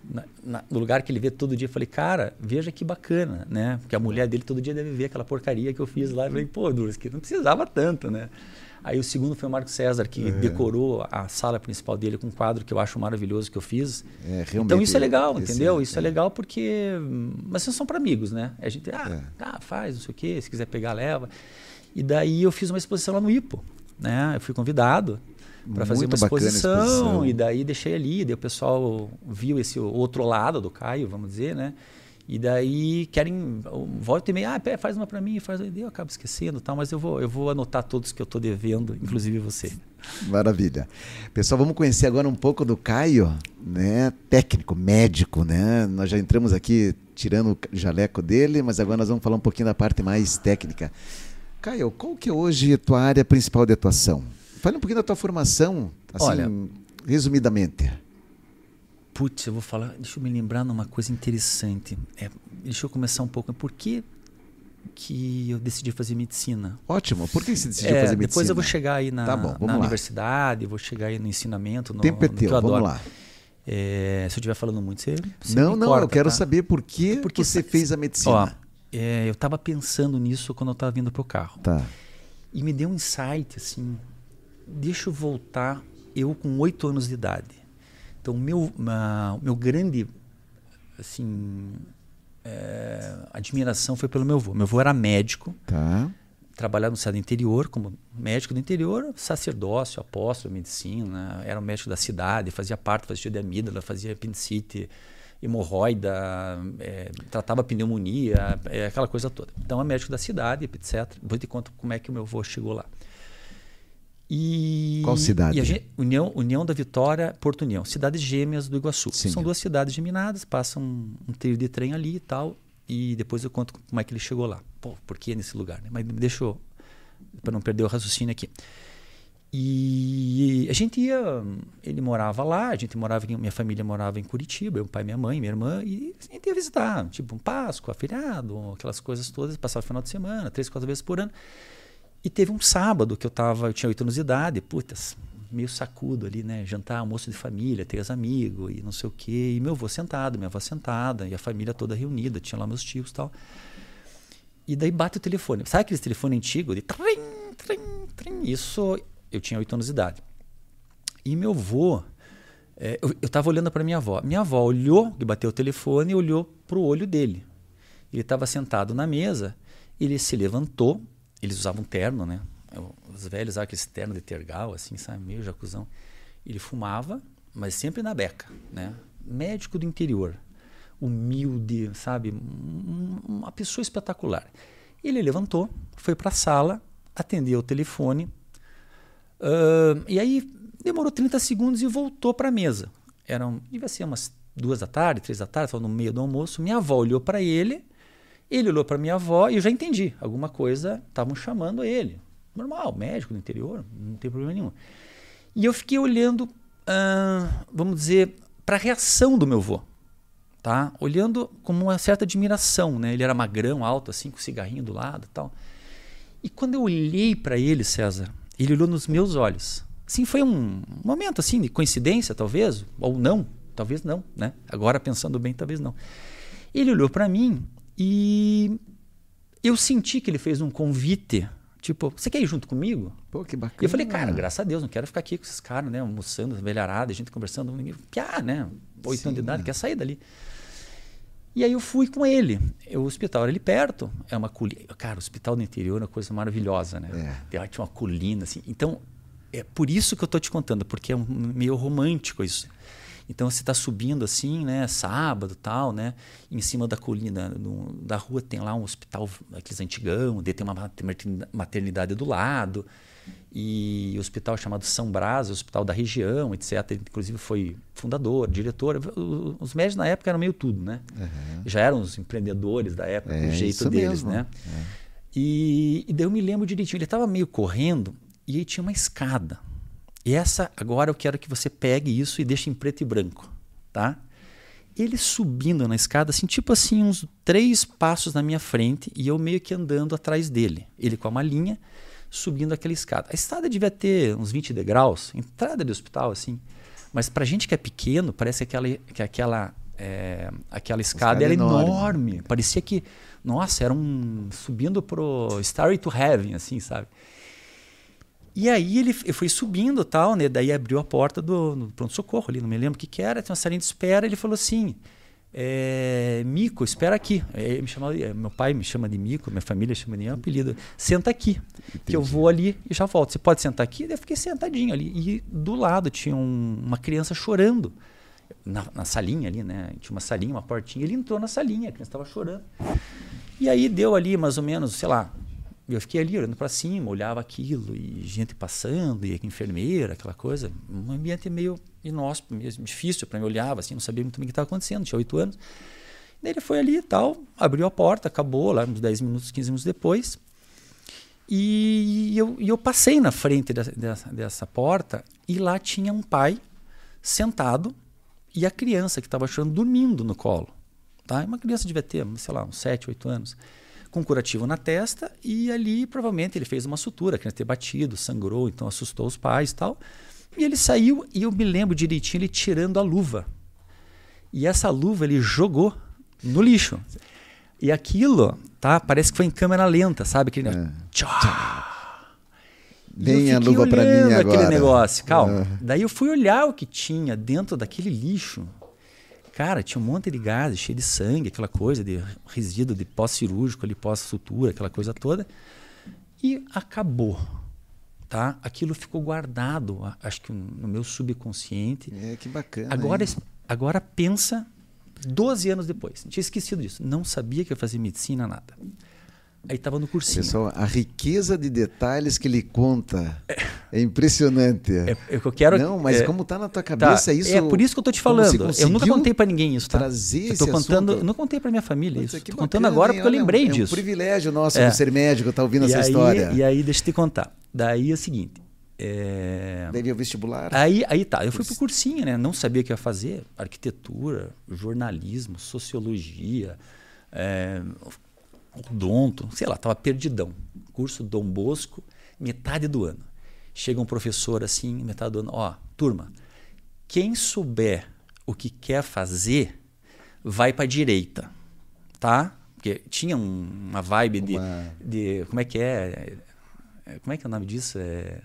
Na- na- no lugar que ele vê todo dia, eu falei, cara, veja que bacana, né? Porque a mulher dele todo dia deve ver aquela porcaria que eu fiz lá. Eu falei, pô, Durski, não precisava tanto, né? Aí o segundo foi o Marco César, que decorou a sala principal dele com um quadro que eu acho maravilhoso que eu fiz. É, então isso é legal, esse entendeu? é- Isso é legal porque. Mas são para amigos, né? A gente, ah, É. tá, faz, não sei o quê, se quiser pegar, leva. E daí eu fiz uma exposição lá no IPO, né? Eu fui convidado para fazer uma exposição, exposição. e daí deixei ali, daí o pessoal viu esse outro lado do Caio, vamos dizer, né? E daí querem, volta e meia, ah, pé, faz uma para mim, faz, daí eu acabo esquecendo, tal, mas eu vou, eu vou anotar todos que eu tô devendo, inclusive você. Maravilha. Pessoal, vamos conhecer agora um pouco do Caio, né? Técnico, médico, né? Nós já entramos aqui tirando o jaleco dele, mas agora nós vamos falar um pouquinho da parte mais técnica. Caio, qual que é hoje a tua área principal de atuação? Fale um pouquinho da tua formação, assim, Olha, resumidamente. Putz, eu vou falar, deixa eu me lembrar numa coisa interessante. É, deixa eu começar um pouco. Por que, que eu decidi fazer medicina? Ótimo. Por que você decidiu É, fazer medicina? depois eu vou chegar aí na, Tá bom, na universidade, vou chegar aí no ensinamento, no, Tempo é teu, eu vamos adoro. lá. É, se eu estiver falando muito, você, você Não, não, corta, eu quero tá? saber por que Porque você fez a medicina. Ó, é, eu estava pensando nisso quando eu estava vindo pro carro. Tá. E me deu um insight, assim. deixa eu voltar, eu com oito anos de idade. Então, o meu, meu grande assim, é, admiração foi pelo meu avô. Meu avô era médico. Tá. Trabalhava no estado interior, como médico do interior, sacerdócio, apóstolo, medicina. Era o médico da cidade, fazia parte, fazia de amígdala, fazia apendicite, hemorroida, é, tratava pneumonia, é, aquela coisa toda. Então, é médico da cidade, etc. Vou te contar como é que o meu avô chegou lá. E, Qual cidade? E gente, União, União da Vitória, Porto União, cidades gêmeas do Iguaçu. Sim. São duas cidades geminadas, passam um, um trilho de trem ali e tal. E depois eu conto como é que ele chegou lá. Pô, por que nesse lugar? Né? Mas deixa eu, para não perder o raciocínio aqui. E a gente ia, ele morava lá, a gente morava, minha família morava em Curitiba, meu pai, minha mãe, minha irmã, e a gente ia visitar, tipo um Páscoa, feriado, aquelas coisas todas, passava o final de semana, três, quatro vezes por ano. E teve um sábado que eu tava, eu tinha oito anos de idade, putas, meio sacudo ali, né? Jantar, almoço de família, ter os amigos e não sei o quê. E meu avô sentado, minha avó sentada, e a família toda reunida, tinha lá meus tios e tal. E daí bate o telefone. Sabe aquele telefone antigo de trim, trim, trim? Isso, eu tinha oito anos de idade. E meu avô, é, eu, eu tava olhando para minha avó. Minha avó olhou, que bateu o telefone, e olhou pro olho dele. Ele estava sentado na mesa, ele se levantou, eles usavam terno, né? Os velhos usavam aquele terno de tergal, assim, sabe? Meio jacuzão. Ele fumava, mas sempre na beca, né? Médico do interior. Humilde, sabe? Uma pessoa espetacular. Ele levantou, foi para a sala, atendeu o telefone. Uh, e aí demorou 30 segundos e voltou para a mesa. Eram, devia ser umas duas da tarde, três da tarde, estava no meio do almoço. Minha avó olhou para ele ele olhou para minha avó e eu já entendi. Alguma coisa estavam chamando ele. Normal, médico do interior, não tem problema nenhum. E eu fiquei olhando, vamos dizer, para a reação do meu avô. Tá? Olhando com uma certa admiração. Né? Ele era magrão, alto, assim, com cigarrinho do lado tal. E quando eu olhei para ele, César, ele olhou nos meus olhos. Sim, foi um momento assim de coincidência, talvez, ou não, talvez não, né? Agora pensando bem, talvez não. Ele olhou para mim e eu senti que ele fez um convite. Tipo, você quer ir junto comigo? Pô, que bacana. E eu falei, cara, graças a Deus, não quero ficar aqui com esses caras, né? Almoçando, velharada, gente conversando. Piá, né? Oito anos de idade, quer sair dali. E aí eu fui com ele. O hospital era ali perto. É uma colina. Cara, o hospital do interior é uma coisa maravilhosa, né? É. Tinha uma colina, assim. Então, é por isso que eu estou te contando, porque é um, meio romântico isso. Então você está subindo assim, né, sábado tal, né, em cima da colina no, da rua tem lá um hospital aqueles antigão, tem uma maternidade do lado e o hospital chamado São Brás, hospital da região, etc. inclusive foi fundador, diretor. Os médicos na época eram meio tudo, né? Uhum. Já eram os empreendedores da época, é, o jeito deles, mesmo. né? É. E, e daí eu me lembro direitinho. Ele estava meio correndo e aí tinha uma escada. E essa, agora eu quero que você pegue isso e deixe em preto e branco, tá? Ele subindo na escada, assim, tipo assim, uns três passos na minha frente e eu meio que andando atrás dele. Ele com a malinha, subindo aquela escada. A escada devia ter uns 20 degraus, entrada de hospital, assim. Mas pra gente que é pequeno, parece aquela, que aquela, é, aquela escada, escada era enorme. enorme. Parecia que, nossa, era um. subindo pro Starry to Heaven, assim, sabe? E aí ele foi subindo tal, né? Daí abriu a porta do, pronto-socorro ali, não me lembro o que, que era, tinha uma salinha de espera, ele falou assim. É, Mico, espera aqui. Me chamava, meu pai me chama de Mico, minha família chama de apelido. Senta aqui, Entendi. que eu vou ali e já volto. Você pode sentar aqui? Eu fiquei sentadinho ali. E do lado tinha um, uma criança chorando. Na, na, salinha ali, né? Tinha uma salinha, uma portinha. Ele entrou na salinha, a criança estava chorando. E aí deu ali mais ou menos, sei lá, eu fiquei ali olhando para cima, olhava aquilo, e gente passando, e enfermeira, aquela coisa. Um ambiente meio inóspito, meio difícil para mim. olhava assim, não sabia muito bem o que estava acontecendo, tinha oito anos. Daí ele foi ali e tal, abriu a porta, acabou lá uns 10 minutos, 15 minutos depois. E eu, eu passei na frente dessa, dessa, dessa porta e lá tinha um pai sentado e a criança que estava chorando dormindo no colo. Tá? Uma criança devia ter, sei lá, uns 7, 8 anos com curativo na testa e ali provavelmente ele fez uma sutura, queria ter batido, sangrou, então assustou os pais e tal. E ele saiu e eu me lembro direitinho ele tirando a luva. E essa luva ele jogou no lixo. E aquilo, tá? Parece que foi em câmera lenta, sabe? Aquele é. Bem a luva para mim agora. aquele negócio, calma. Ah. Daí eu fui olhar o que tinha dentro daquele lixo. Cara, tinha um monte de gases, cheio de sangue, aquela coisa de resíduo de pós-cirúrgico, ali pós-sutura, aquela coisa toda. E acabou. Tá? Aquilo ficou guardado, acho que no meu subconsciente. É, que bacana. Agora, agora pensa 12 anos depois. Tinha esquecido disso. Não sabia que ia fazer medicina, nada. Aí estava no cursinho. Pessoal, a riqueza de detalhes que ele conta é, é impressionante. É, é, eu quero. Não, mas é, como está na tua tá. cabeça tá, isso? É por isso que eu estou te falando. Eu nunca contei para ninguém isso, tá? Trazer eu tô contando, assunto. eu não contei para minha família isso. Estou contando agora porque eu lembrei é um, disso. É um privilégio nosso é. de ser médico, estar tá ouvindo e essa aí, história. E aí, deixa eu te contar. Daí é o seguinte. É... Daí veio o vestibular. Aí, aí tá, eu fui pro cursinho, né? Não sabia o que ia fazer. Arquitetura, jornalismo, sociologia, é, odonto, sei lá, tava perdidão. Curso Dom Bosco, metade do ano. Chega um professor assim, metade do ano, ó, turma, quem souber o que quer fazer, vai para direita, tá? Porque tinha um, uma vibe de, uma... de, como é que é? Como é que é o nome disso? É,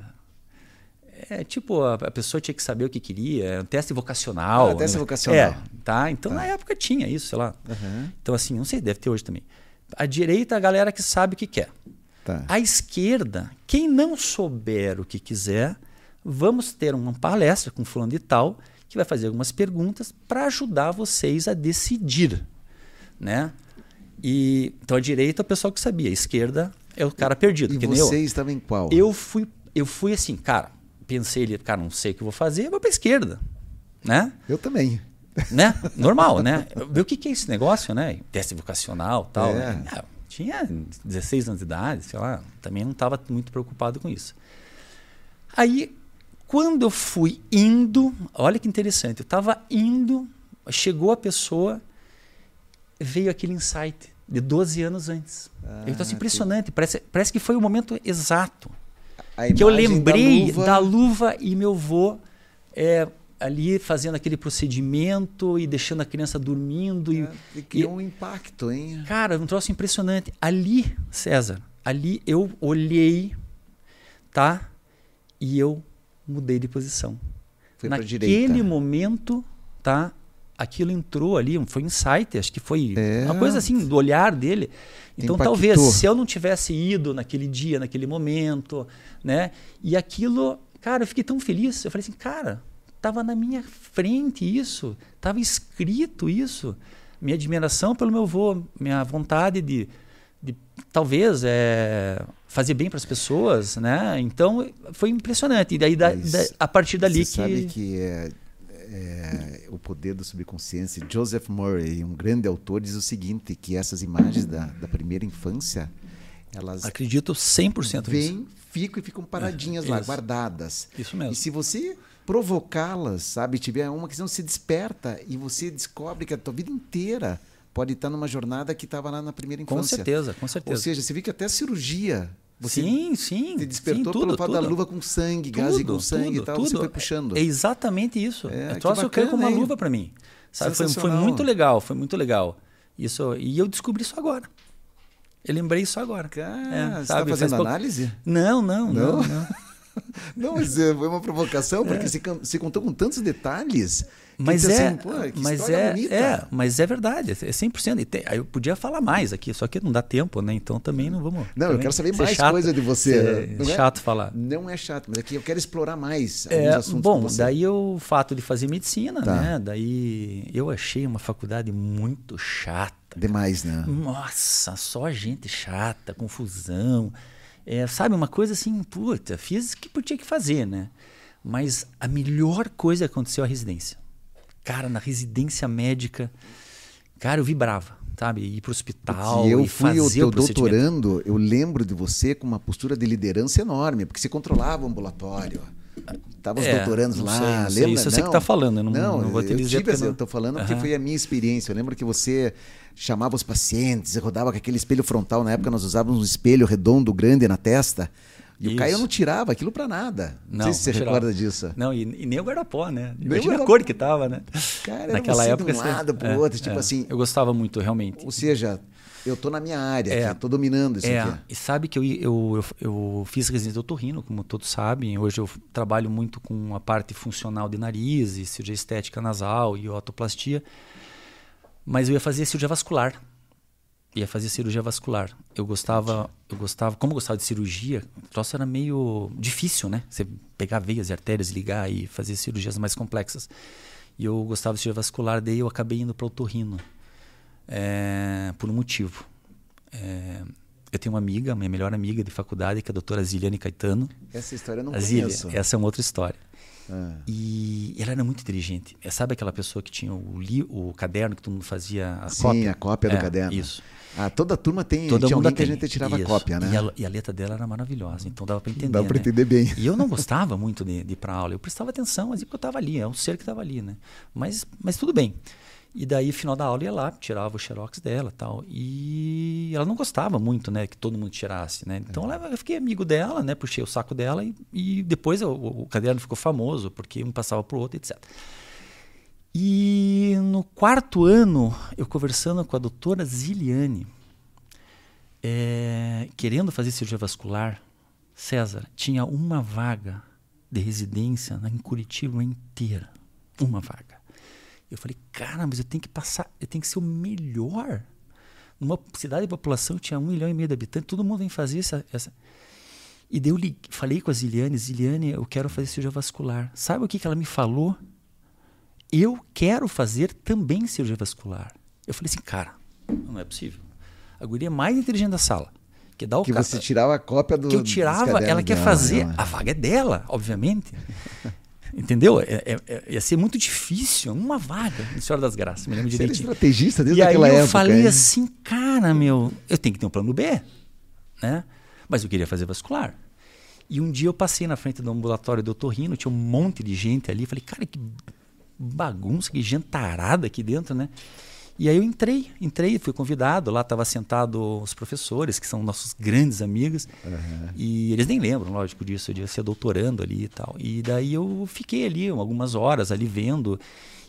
é tipo, a, a, pessoa tinha que saber o que queria, é um teste vocacional. Ah, teste né? vocacional. É, tá? Então tá. na época tinha isso, sei lá. Uhum. Então assim, não sei, deve ter hoje também. A direita, a galera que sabe o que quer. Tá. A esquerda, quem não souber o que quiser, vamos ter uma palestra com fulano de tal que vai fazer algumas perguntas para ajudar vocês a decidir, né? E então a direita é o pessoal que sabia, a esquerda é o cara perdido. E que você eu. estava em qual? Eu fui, eu fui assim, cara, pensei cara, não sei o que vou fazer, vou para esquerda, né? Eu também. Né? Normal, né? Ver o que, que é esse negócio, né? Teste vocacional, tal. É. Né? Tinha 16 anos de idade, sei lá, também não estava muito preocupado com isso. Aí, quando eu fui indo, olha que interessante, eu estava indo, chegou a pessoa, veio aquele insight de 12 anos antes. Ah, eu estou assim, impressionante, que... parece, parece que foi o momento exato. que eu lembrei da luva... da luva, e meu avô é, ali fazendo aquele procedimento e deixando a criança dormindo. É, e, criou e, um impacto, hein? Cara, um troço impressionante. Ali, César, ali eu olhei, tá? E eu mudei de posição. Foi Naquele momento, tá? Aquilo entrou ali, foi insight, acho que foi é. uma coisa assim do olhar dele. Então Impactou. talvez se eu não tivesse ido naquele dia, naquele momento, né? E aquilo, cara, eu fiquei tão feliz. Eu falei assim, cara, Estava na minha frente isso, estava escrito isso. Minha admiração pelo meu avô, minha vontade de, de talvez é, fazer bem para as pessoas, né? Então foi impressionante. E daí da, da, a partir dali você que sabe que é, é, o poder do subconsciente. Joseph Murray, um grande autor, diz o seguinte: que essas imagens da, da primeira infância, elas acredito 100% vêm, nisso. ficam e ficam paradinhas é, lá, guardadas. Isso mesmo. E se você provocá-las, sabe? Tiver uma que não se desperta e você descobre que a tua vida inteira pode estar numa jornada que estava lá na primeira infância. Com certeza, com certeza. Ou seja, você vê que até a cirurgia você sim, sim. Te despertou sim, tudo, pelo fato tudo. da luva com sangue, tudo, gás com sangue tudo, e tal, tudo. você foi puxando. É exatamente isso. É, eu trouxe o com uma luva para mim. Sabe? Foi, foi muito legal, foi muito legal. Isso, e eu descobri isso agora. Eu lembrei isso agora. Cara, é, você está fazendo análise? Não, não, não. não, não. Não, mas é, foi uma provocação, porque é. você, você contou com tantos detalhes. Mas é, assim, mas é, bonita. é, mas é verdade, é 100%. E tem, eu podia falar mais aqui, só que não dá tempo, né? Então também não vamos. Não, eu quero saber mais chato, coisa de você. É chato falar. Não é chato, mas aqui eu quero explorar mais é, alguns assuntos. Bom, daí o fato de fazer medicina, tá. né? Daí eu achei uma faculdade muito chata. Demais, né? Nossa, só gente chata, confusão. É, sabe, uma coisa assim, puta, fiz o que tinha que fazer, né? Mas a melhor coisa aconteceu a residência. Cara, na residência médica, cara, eu vibrava, sabe? Ir para o hospital porque eu e fui fazer o teu doutorando, eu lembro de você com uma postura de liderança enorme, porque você controlava o ambulatório. Tava os é, doutorandos lá, sei, lembra? Isso eu sei que tá falando, eu não, não, não vou te dizer. Eu, eu tô falando porque foi a minha experiência. Eu lembro que você chamava os pacientes, rodava com aquele espelho frontal. Na época nós usávamos um espelho redondo, grande na testa. E Isso. o Caio não tirava aquilo para nada. Não, não sei se você recorda disso. Não, e, e nem o guarda-pó, né? Imagina a cor que tava, né? Cara, Naquela época de um lado pro é, outro, tipo é, assim. Eu gostava muito, realmente. Ou seja, eu tô na minha área, é, aqui, tô dominando isso é, aqui. E sabe que eu, eu, eu, eu fiz residência de otorrino, como todos sabem. Hoje eu trabalho muito com a parte funcional de nariz, e cirurgia estética nasal e otoplastia. Mas eu ia fazer cirurgia vascular. Ia fazer cirurgia vascular. Eu gostava, eu gostava, como eu gostava de cirurgia, o troço era meio difícil, né? Você pegar veias e artérias, ligar e fazer cirurgias mais complexas. E eu gostava de cirurgia vascular, daí eu acabei indo para o otorrino é, por um motivo. É, eu tenho uma amiga, minha melhor amiga de faculdade, que é a doutora Ziliane Caetano. Essa história eu não a conheço. essa é uma outra história. Ah. E ela era muito inteligente. É, sabe aquela pessoa que tinha o, li, o caderno que todo mundo fazia a Sim, cópia? a cópia do é, caderno. Isso. Ah, toda a turma tem, toda tinha mundo alguém tem. que a gente tirava Isso. cópia, né? E a, e a, letra dela era maravilhosa, então dava para entender. Dava para né? entender bem. E eu não gostava muito de, de ir para aula. Eu prestava atenção, mas porque eu estava ali, é um ser que estava ali, né? Mas, mas tudo bem. E daí, final da aula, ia lá, tirava o xerox dela tal. E ela não gostava muito, né? Que todo mundo tirasse, né? Então, é. eu fiquei amigo dela, né? Puxei o saco dela e, e depois o, o, caderno ficou famoso, porque um passava pro outro, etc. E no quarto ano, eu conversando com a doutora Ziliane, é, querendo fazer cirurgia vascular, César, tinha uma vaga de residência em Curitiba inteira. Uma vaga. Eu falei, cara, mas eu tenho que passar, eu tenho que ser o melhor. Numa cidade de população tinha um milhão e meio de habitantes, todo mundo vem fazer essa. essa. E daí eu li, falei com a Ziliane, Ziliane, eu quero fazer cirurgia vascular. Sabe o que, que ela me falou? Eu quero fazer também cirurgia vascular. Eu falei assim, cara, não é possível. A guria mais inteligente da sala. Que, dá o que você tirava a cópia do Que eu tirava, ela quer dela, fazer. Né? A vaga é dela, obviamente. Entendeu? É, é, é, ia ser muito difícil, uma vaga em Senhora das Graças, me lembro Você direitinho. era estrategista desde e aquela aí eu época, falei assim, cara, meu, eu tenho que ter um plano B, né? Mas eu queria fazer vascular. E um dia eu passei na frente do ambulatório do Otorrino, tinha um monte de gente ali, falei, cara, que bagunça, que gentarada aqui dentro, né? E aí eu entrei, entrei, fui convidado, lá estava sentado os professores, que são nossos grandes amigos, uhum. e eles nem lembram, lógico, disso, eu devia ser doutorando ali e tal. E daí eu fiquei ali algumas horas ali vendo,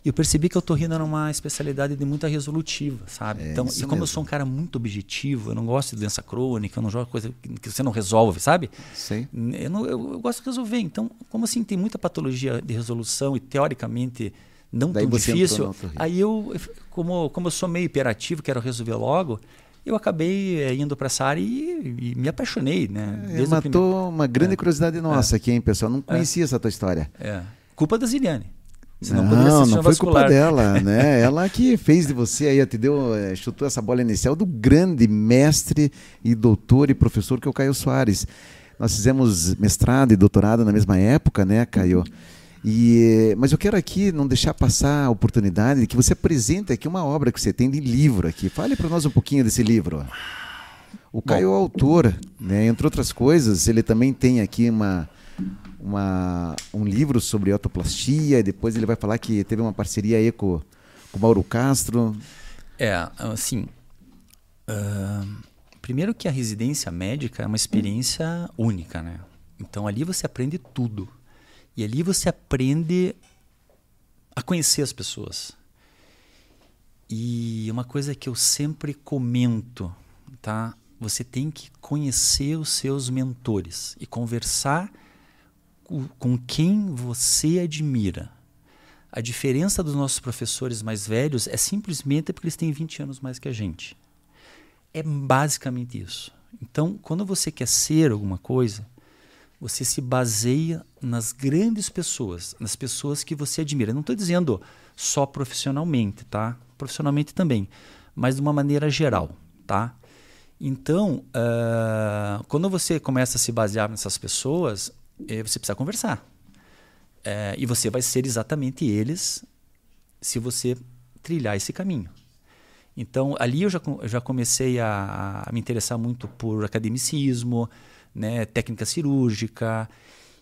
e eu percebi que a otorrino era uma especialidade de muita resolutiva, sabe? É, então, e como mesmo. eu sou um cara muito objetivo, eu não gosto de doença crônica, eu não jogo coisa que você não resolve, sabe? Sim. Eu, não, eu, eu gosto de resolver. Então, como assim tem muita patologia de resolução e teoricamente não Daí tão difícil. Aí eu, como, como eu sou meio hiperativo, quero resolver logo, eu acabei é, indo para essa área e, e, me apaixonei, né? É, matou uma grande é. curiosidade nossa é. aqui, hein, pessoal? Não conhecia essa tua história. É. Culpa da Ziliane. Senão não, não foi culpa dela, né? Ela que fez de você aí, te deu, chutou essa bola inicial do grande mestre e doutor e professor que é o Caio Soares. Nós fizemos mestrado e doutorado na mesma época, né, Caio? E, mas eu quero aqui não deixar passar a oportunidade de que você apresente aqui uma obra que você tem de livro aqui. Fale para nós um pouquinho desse livro. O Caio é o autor, né? entre outras coisas, ele também tem aqui uma, uma, um livro sobre autoplastia, e depois ele vai falar que teve uma parceria aí com, com o Mauro Castro. É, assim. Uh, primeiro que a residência médica é uma experiência única, né? Então ali você aprende tudo. E ali você aprende a conhecer as pessoas. E uma coisa que eu sempre comento, tá? Você tem que conhecer os seus mentores e conversar com quem você admira. A diferença dos nossos professores mais velhos é simplesmente porque eles têm 20 anos mais que a gente. É basicamente isso. Então, quando você quer ser alguma coisa, você se baseia nas grandes pessoas, nas pessoas que você admira. Não estou dizendo só profissionalmente, tá? Profissionalmente também, mas de uma maneira geral, tá? Então, uh, quando você começa a se basear nessas pessoas, eh, você precisa conversar. Eh, e você vai ser exatamente eles se você trilhar esse caminho. Então, ali eu já, eu já comecei a, a me interessar muito por academicismo, né, técnica cirúrgica.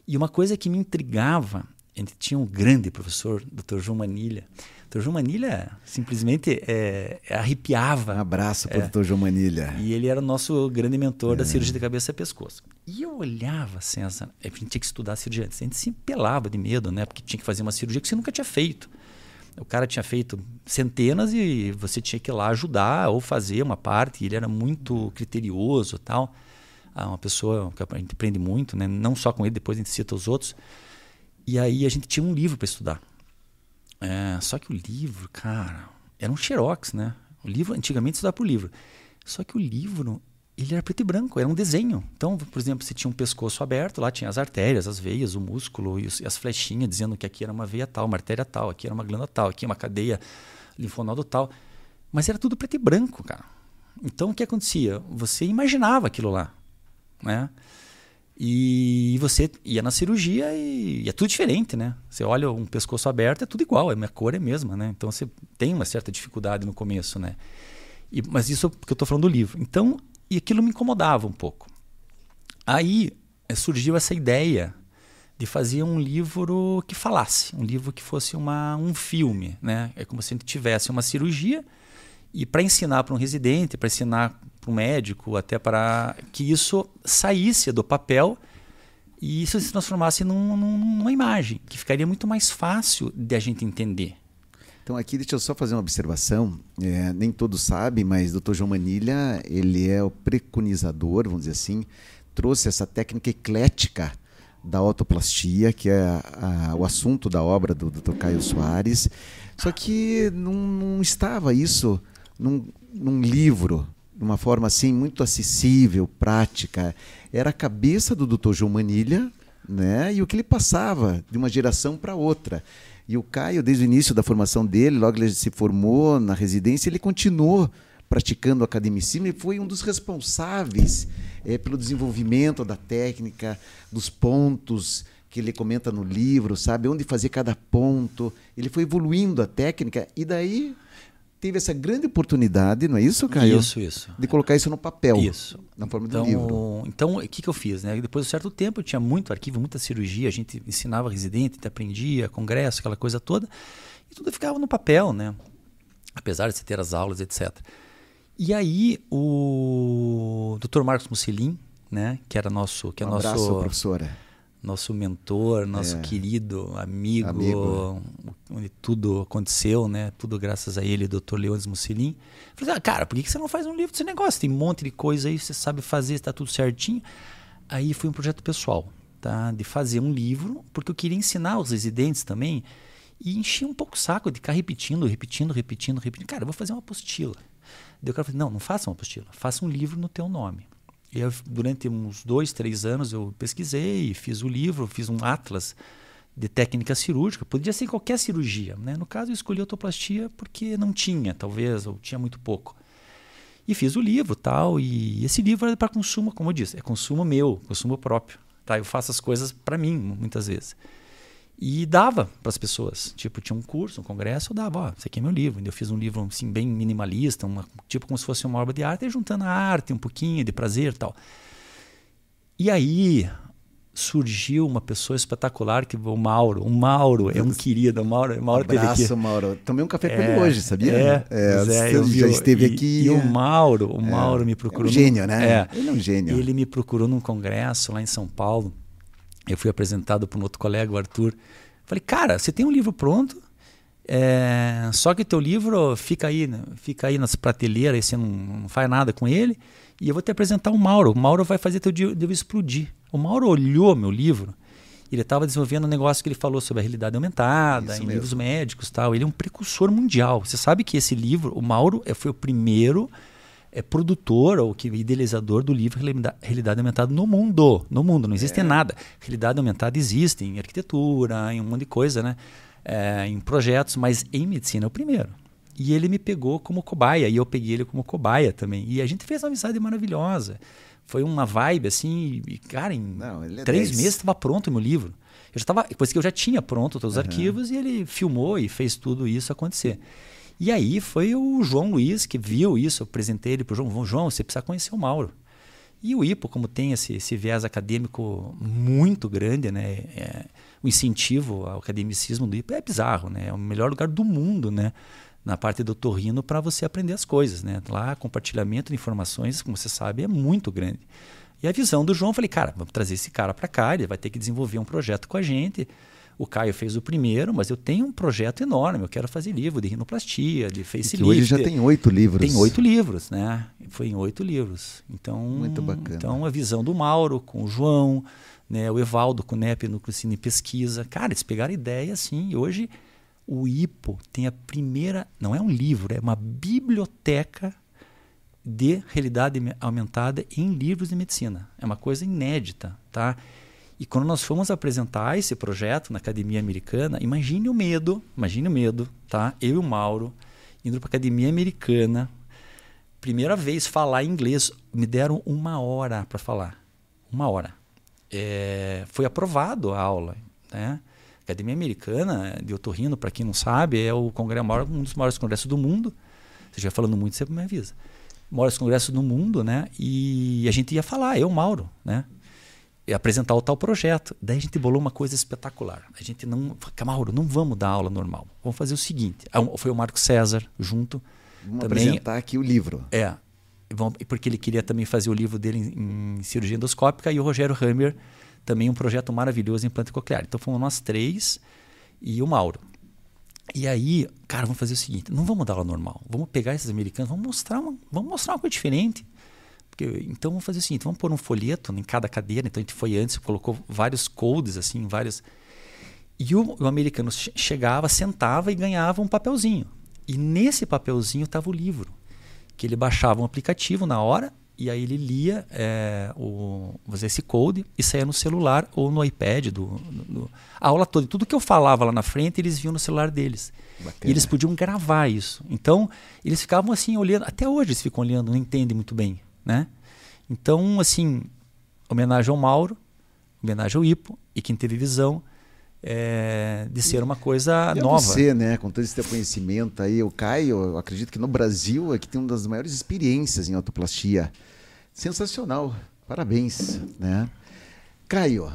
E uma coisa que me intrigava, a gente tinha um grande professor, Dr. João Manilha. Dr. João Manilha simplesmente é, arrepiava. Um abraço para o é, Dr. João Manilha. E ele era o nosso grande mentor é. da cirurgia de cabeça e pescoço. E eu olhava, César, a gente tinha que estudar cirurgia antes. A gente se pelava de medo, né? Porque tinha que fazer uma cirurgia que você nunca tinha feito. O cara tinha feito centenas e você tinha que ir lá ajudar ou fazer uma parte. Ele era muito criterioso tal. Uma pessoa que a gente aprende muito, né? não só com ele, depois a gente cita os outros. E aí a gente tinha um livro para estudar. É, só que o livro, cara, era um xerox, né? O livro, antigamente estudava por livro. Só que o livro, ele era preto e branco, era um desenho. Então, por exemplo, você tinha um pescoço aberto, lá tinha as artérias, as veias, o músculo e, as flechinhas dizendo que aqui era uma veia tal, uma artéria tal, aqui era uma glândula tal, aqui uma cadeia linfonodo tal. Mas era tudo preto e branco, cara. Então, o que acontecia? Você imaginava aquilo lá, né? E você ia na cirurgia e, e, é tudo diferente, né? Você olha um pescoço aberto, é tudo igual, a minha cor é a mesma, né? Então você tem uma certa dificuldade no começo, né? E, mas isso porque eu estou falando do livro. Então, e aquilo me incomodava um pouco. Aí é, surgiu essa ideia de fazer um livro que falasse, um livro que fosse uma, um filme, né? É como se a gente tivesse uma cirurgia e para ensinar para um residente, para ensinar para um médico, até para que isso saísse do papel e isso se transformasse num, numa imagem, que ficaria muito mais fácil de a gente entender. Então aqui deixa eu só fazer uma observação. É, nem todos sabem, mas o Dr. João Manilha ele é o preconizador, vamos dizer assim, trouxe essa técnica eclética da autoplastia, que é a, a, o assunto da obra do Dr. Caio Soares. Só que não, não estava isso num, num livro, de uma forma assim muito acessível, prática. Era a cabeça do Dr. João Manilha, né? E o que ele passava de uma geração para outra. E o Caio, desde o início da formação dele, logo ele se formou na residência, ele continuou praticando academicismo e foi um dos responsáveis é, pelo desenvolvimento da técnica, dos pontos que ele comenta no livro, sabe? Onde fazer cada ponto. Ele foi evoluindo a técnica e daí teve essa grande oportunidade, não é isso, Caio? Isso, isso. De colocar isso no papel. Isso. Na forma então, do livro. Então, o que, que eu fiz? Né? Depois de um certo tempo, eu tinha muito arquivo, muita cirurgia, a gente ensinava residente, aprendia, congresso, aquela coisa toda, e tudo ficava no papel, né? Apesar de você ter as aulas, etc. E aí, o Dr. Marcos Musselin, né, que era nosso, que é um nosso abraço, professora nosso mentor, nosso é. querido amigo, amigo, onde tudo aconteceu, né? Tudo graças a ele, Dr. Leones Mussolini. Falei, ah, cara, por que você não faz um livro desse negócio? Tem um monte de coisa aí, você sabe fazer, está tudo certinho. Aí foi um projeto pessoal, tá? De fazer um livro, porque eu queria ensinar os residentes também e enchi um pouco o saco de ficar repetindo, repetindo, repetindo, repetindo. Cara, eu vou fazer uma apostila. Daí o cara falou, não, não faça uma apostila, faça um livro no teu nome. E eu, durante uns dois, três anos eu pesquisei, fiz o livro, fiz um atlas de técnica cirúrgica. Podia ser qualquer cirurgia. Né? No caso, eu escolhi autoplastia porque não tinha, talvez, ou tinha muito pouco. E fiz o livro tal. E esse livro é para consumo, como eu disse, é consumo meu, consumo próprio. Tá? Eu faço as coisas para mim, muitas vezes. E dava para as pessoas. Tipo, tinha um curso, um congresso, eu dava, ó, esse aqui é meu livro. Eu fiz um livro assim, bem minimalista, uma, tipo como se fosse uma obra de arte, juntando a arte, um pouquinho de prazer e tal. E aí surgiu uma pessoa espetacular que o Mauro. O Mauro é um querido. O Mauro, o Mauro um abraço, aqui. Mauro. Tomei um café com ele é, hoje, sabia? É, é, é eu já esteve e, aqui. E o Mauro, o é. Mauro me procurou. É um gênio, né? É, ele é um gênio. Ele me procurou num congresso lá em São Paulo eu fui apresentado por um outro colega, o Arthur. Falei, cara, você tem um livro pronto, é, só que teu livro fica aí, né, fica aí nas prateleiras, você não, não, faz nada com ele, e eu vou te apresentar o Mauro. O Mauro vai fazer teu livro explodir. O Mauro olhou meu livro, ele estava desenvolvendo um negócio que ele falou sobre a realidade aumentada, Isso em mesmo. livros médicos tal. Ele é um precursor mundial. Você sabe que esse livro, o Mauro foi o primeiro é produtor ou que idealizador do livro Realidade Aumentada no mundo. No mundo, não existe é. nada. Realidade Aumentada existe em arquitetura, em um monte de coisa, né? É, em projetos, mas em medicina é o primeiro. E ele me pegou como cobaia, e eu peguei ele como cobaia também. E a gente fez uma amizade maravilhosa. Foi uma vibe assim, e, cara, em não, é três 10. meses estava pronto o meu livro. Eu já estava, depois que eu já tinha pronto todos os uhum. arquivos, e ele filmou e fez tudo isso acontecer. E aí foi o João Luiz que viu isso, eu apresentei ele para o João. João, você precisa conhecer o Mauro. E o IPO, como tem esse, esse viés acadêmico muito grande, né? É, o incentivo ao academicismo do IPO é bizarro, né? É o melhor lugar do mundo, né? Na parte do torrino para você aprender as coisas, né? Lá, compartilhamento de informações, como você sabe, é muito grande. E a visão do João, eu falei, cara, vamos trazer esse cara para cá, ele vai ter que desenvolver um projeto com a gente O Caio fez o primeiro, mas eu tenho um projeto enorme. Eu quero fazer livro de rinoplastia, de facelift. Que hoje já tem oito livros. Tem oito livros, né? Foi em oito livros. Então, Muito bacana. Então, a visão do Mauro com o João, né? o Evaldo com o NEP no Cine Pesquisa. Cara, eles pegaram ideia assim. E hoje o IPO tem a primeira. Não é um livro, é uma biblioteca de realidade aumentada em livros de medicina. É uma coisa inédita, tá? E quando nós fomos apresentar esse projeto na Academia Americana, imagine o medo, imagine o medo, tá? Eu e o Mauro indo para a Academia Americana, primeira vez falar inglês, me deram uma hora para falar, uma hora. É, foi aprovado a aula, né? Academia Americana de Otorrino, para quem não sabe, é o congresso maior, um dos maiores congressos do mundo. Se estiver falando muito, você me avisa. Maiores congressos do mundo, né? E a gente ia falar, eu, Mauro, né? Apresentar o tal projeto. Daí a gente bolou uma coisa espetacular. A gente não. Mauro, não vamos dar aula normal. Vamos fazer o seguinte. Ah, foi o Marco César junto. Vamos também, apresentar aqui o livro. É. Porque ele queria também fazer o livro dele em, em cirurgia endoscópica e o Rogério Hammer também um projeto maravilhoso em implante coclear. Então fomos nós três e o Mauro. E aí, cara, vamos fazer o seguinte: não vamos dar aula normal. Vamos pegar esses americanos, vamos mostrar uma, vamos mostrar uma coisa diferente. Porque, então vamos fazer o seguinte: vamos pôr um folheto em cada cadeira. Então a gente foi antes, colocou vários codes, assim, vários. E o, o americano chegava, sentava e ganhava um papelzinho. E nesse papelzinho estava o livro. Que ele baixava um aplicativo na hora e aí ele lia é, o, esse code e saía no celular ou no iPad do, do, do, a aula toda. Tudo que eu falava lá na frente, eles viam no celular deles. Bacana. E eles podiam gravar isso. Então, eles ficavam assim olhando, até hoje eles ficam olhando, não entendem muito bem, né? Então, assim, homenagem ao Mauro, homenagem ao Ipo e quem teve visão é, de ser uma coisa e nova. Você, né, com todo esse teu conhecimento aí, o Caio, eu acredito que no Brasil aqui tem uma das maiores experiências em autoplastia. Sensacional, parabéns, né? Caio,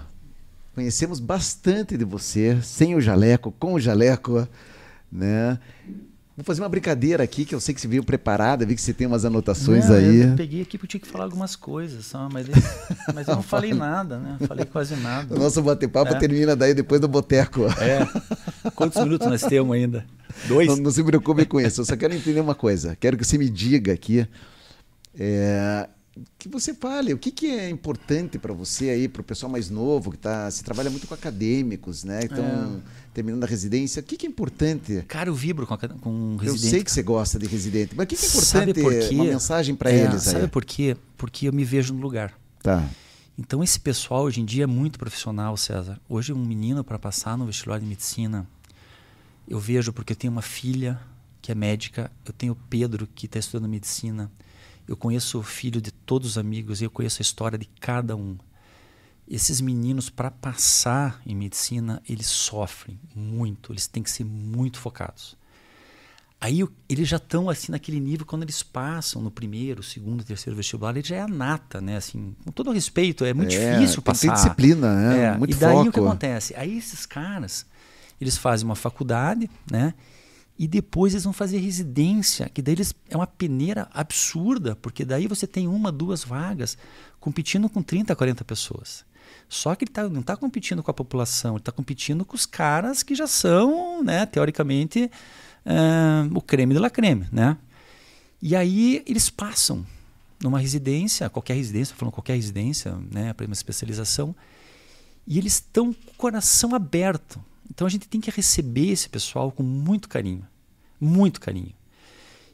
conhecemos bastante de você, sem o jaleco, com o jaleco, né? Vou fazer uma brincadeira aqui, que eu sei que você veio preparada, vi que você tem umas anotações não, aí. Eu peguei aqui porque eu tinha que falar algumas coisas, só, mas, mas eu não falei nada, né? Falei quase nada. O nosso bate-papo é. termina daí depois do boteco. É. Quantos minutos nós temos ainda? Dois? Não, não, se preocupe com isso. Eu só quero entender uma coisa. Quero que você me diga aqui. É, que você fale o que, que é importante para você aí, para o pessoal mais novo, que tá, se trabalha muito com acadêmicos, né? Então, é. terminando a residência, o que, que é importante? Cara, eu vibro com, com residente. Eu sei que você gosta de residente, mas o que, que é importante uma mensagem para é, eles aí? Sabe por quê? Porque eu me vejo no lugar. Tá. Então, esse pessoal hoje em dia é muito profissional, César. Hoje, um menino para passar no vestibular de medicina, eu vejo porque eu tenho uma filha que é médica, eu tenho o Pedro que está estudando medicina, eu conheço o filho de todos os amigos, eu conheço a história de cada um. Esses meninos, para passar em medicina, eles sofrem muito, eles têm que ser muito focados. Aí eles já estão assim naquele nível quando eles passam no primeiro, segundo, terceiro vestibular, ele já é a nata, né? Assim, com todo respeito, é muito é, difícil passar. Tem disciplina, né? É, muito e daí foco. o que acontece? Aí esses caras, eles fazem uma faculdade, né? E depois eles vão fazer residência, que daí eles, é uma peneira absurda, porque daí você tem uma, duas vagas competindo com 30, 40 pessoas. Só que ele tá, não está competindo com a população, ele está competindo com os caras que já são, né, teoricamente, uh, o creme de la creme. Né? E aí eles passam numa residência, qualquer residência, falando qualquer residência, né, para uma especialização, e eles estão com o coração aberto então a gente tem que receber esse pessoal com muito carinho, muito carinho.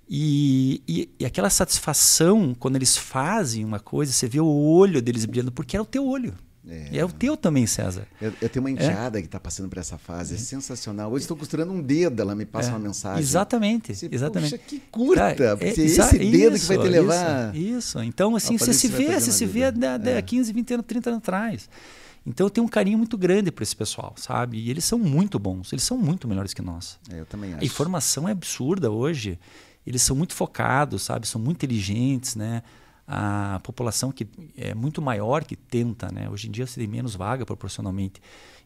E, e, e, aquela satisfação quando eles fazem uma coisa, você vê o olho deles brilhando, porque é o teu olho. É, é o teu também, César. Eu, eu tenho uma é. enteada é. que está passando por essa fase, é, é sensacional. Hoje estou costurando um dedo, ela me passa é. uma mensagem. Exatamente, você, exatamente. Poxa, que curta, tá, porque é, esse dedo isso, que vai te levar. Isso, isso. então assim, você se vê, você se vê há 15, 20 anos, 30 anos atrás. Então eu tenho um carinho muito grande por esse pessoal, sabe? E eles são muito bons, eles são muito melhores que nós. É, eu também acho. A informação é absurda hoje. Eles são muito focados, sabe? São muito inteligentes, né? A população que é muito maior que tenta, né? Hoje em dia você tem menos vaga proporcionalmente.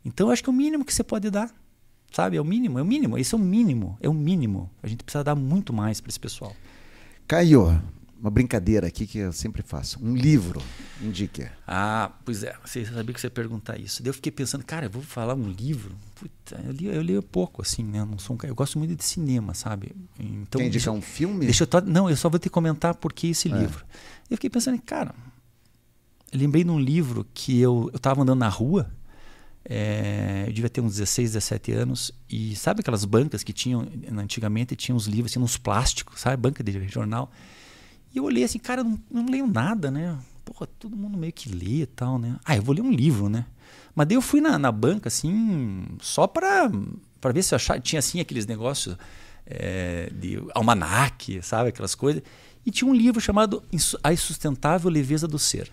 Então eu acho que é o mínimo que você pode dar, sabe? É o mínimo, é o mínimo. Isso é o mínimo, é o mínimo. A gente precisa dar muito mais para esse pessoal. Caio, uma brincadeira aqui que eu sempre faço. Um livro, indique. Ah, pois é. Você sabia que você ia perguntar isso. Daí eu fiquei pensando, cara, eu vou falar um livro. Puta, eu li, eu li pouco, assim, né? Eu, não sou um, eu gosto muito de cinema, sabe? Então, Quer indicar um filme? Deixa eu, não, eu só vou te comentar por que esse é. livro. Eu fiquei pensando, cara, eu lembrei de um livro que eu estava andando na rua é, eu devia ter uns 16, 17 anos. E sabe aquelas bancas que tinham antigamente? Tinham os livros, tinham uns plásticos, sabe? Banca de jornal. E eu olhei assim, cara, não, não leio nada, né? Porra, todo mundo meio que lê e tal, né? Ah, eu vou ler um livro, né? Mas daí eu fui na, na banca, assim, só para para ver se eu achava. Tinha, assim, aqueles negócios é, de almanac, sabe? Aquelas coisas. E tinha um livro chamado A Insustentável Leveza do Ser,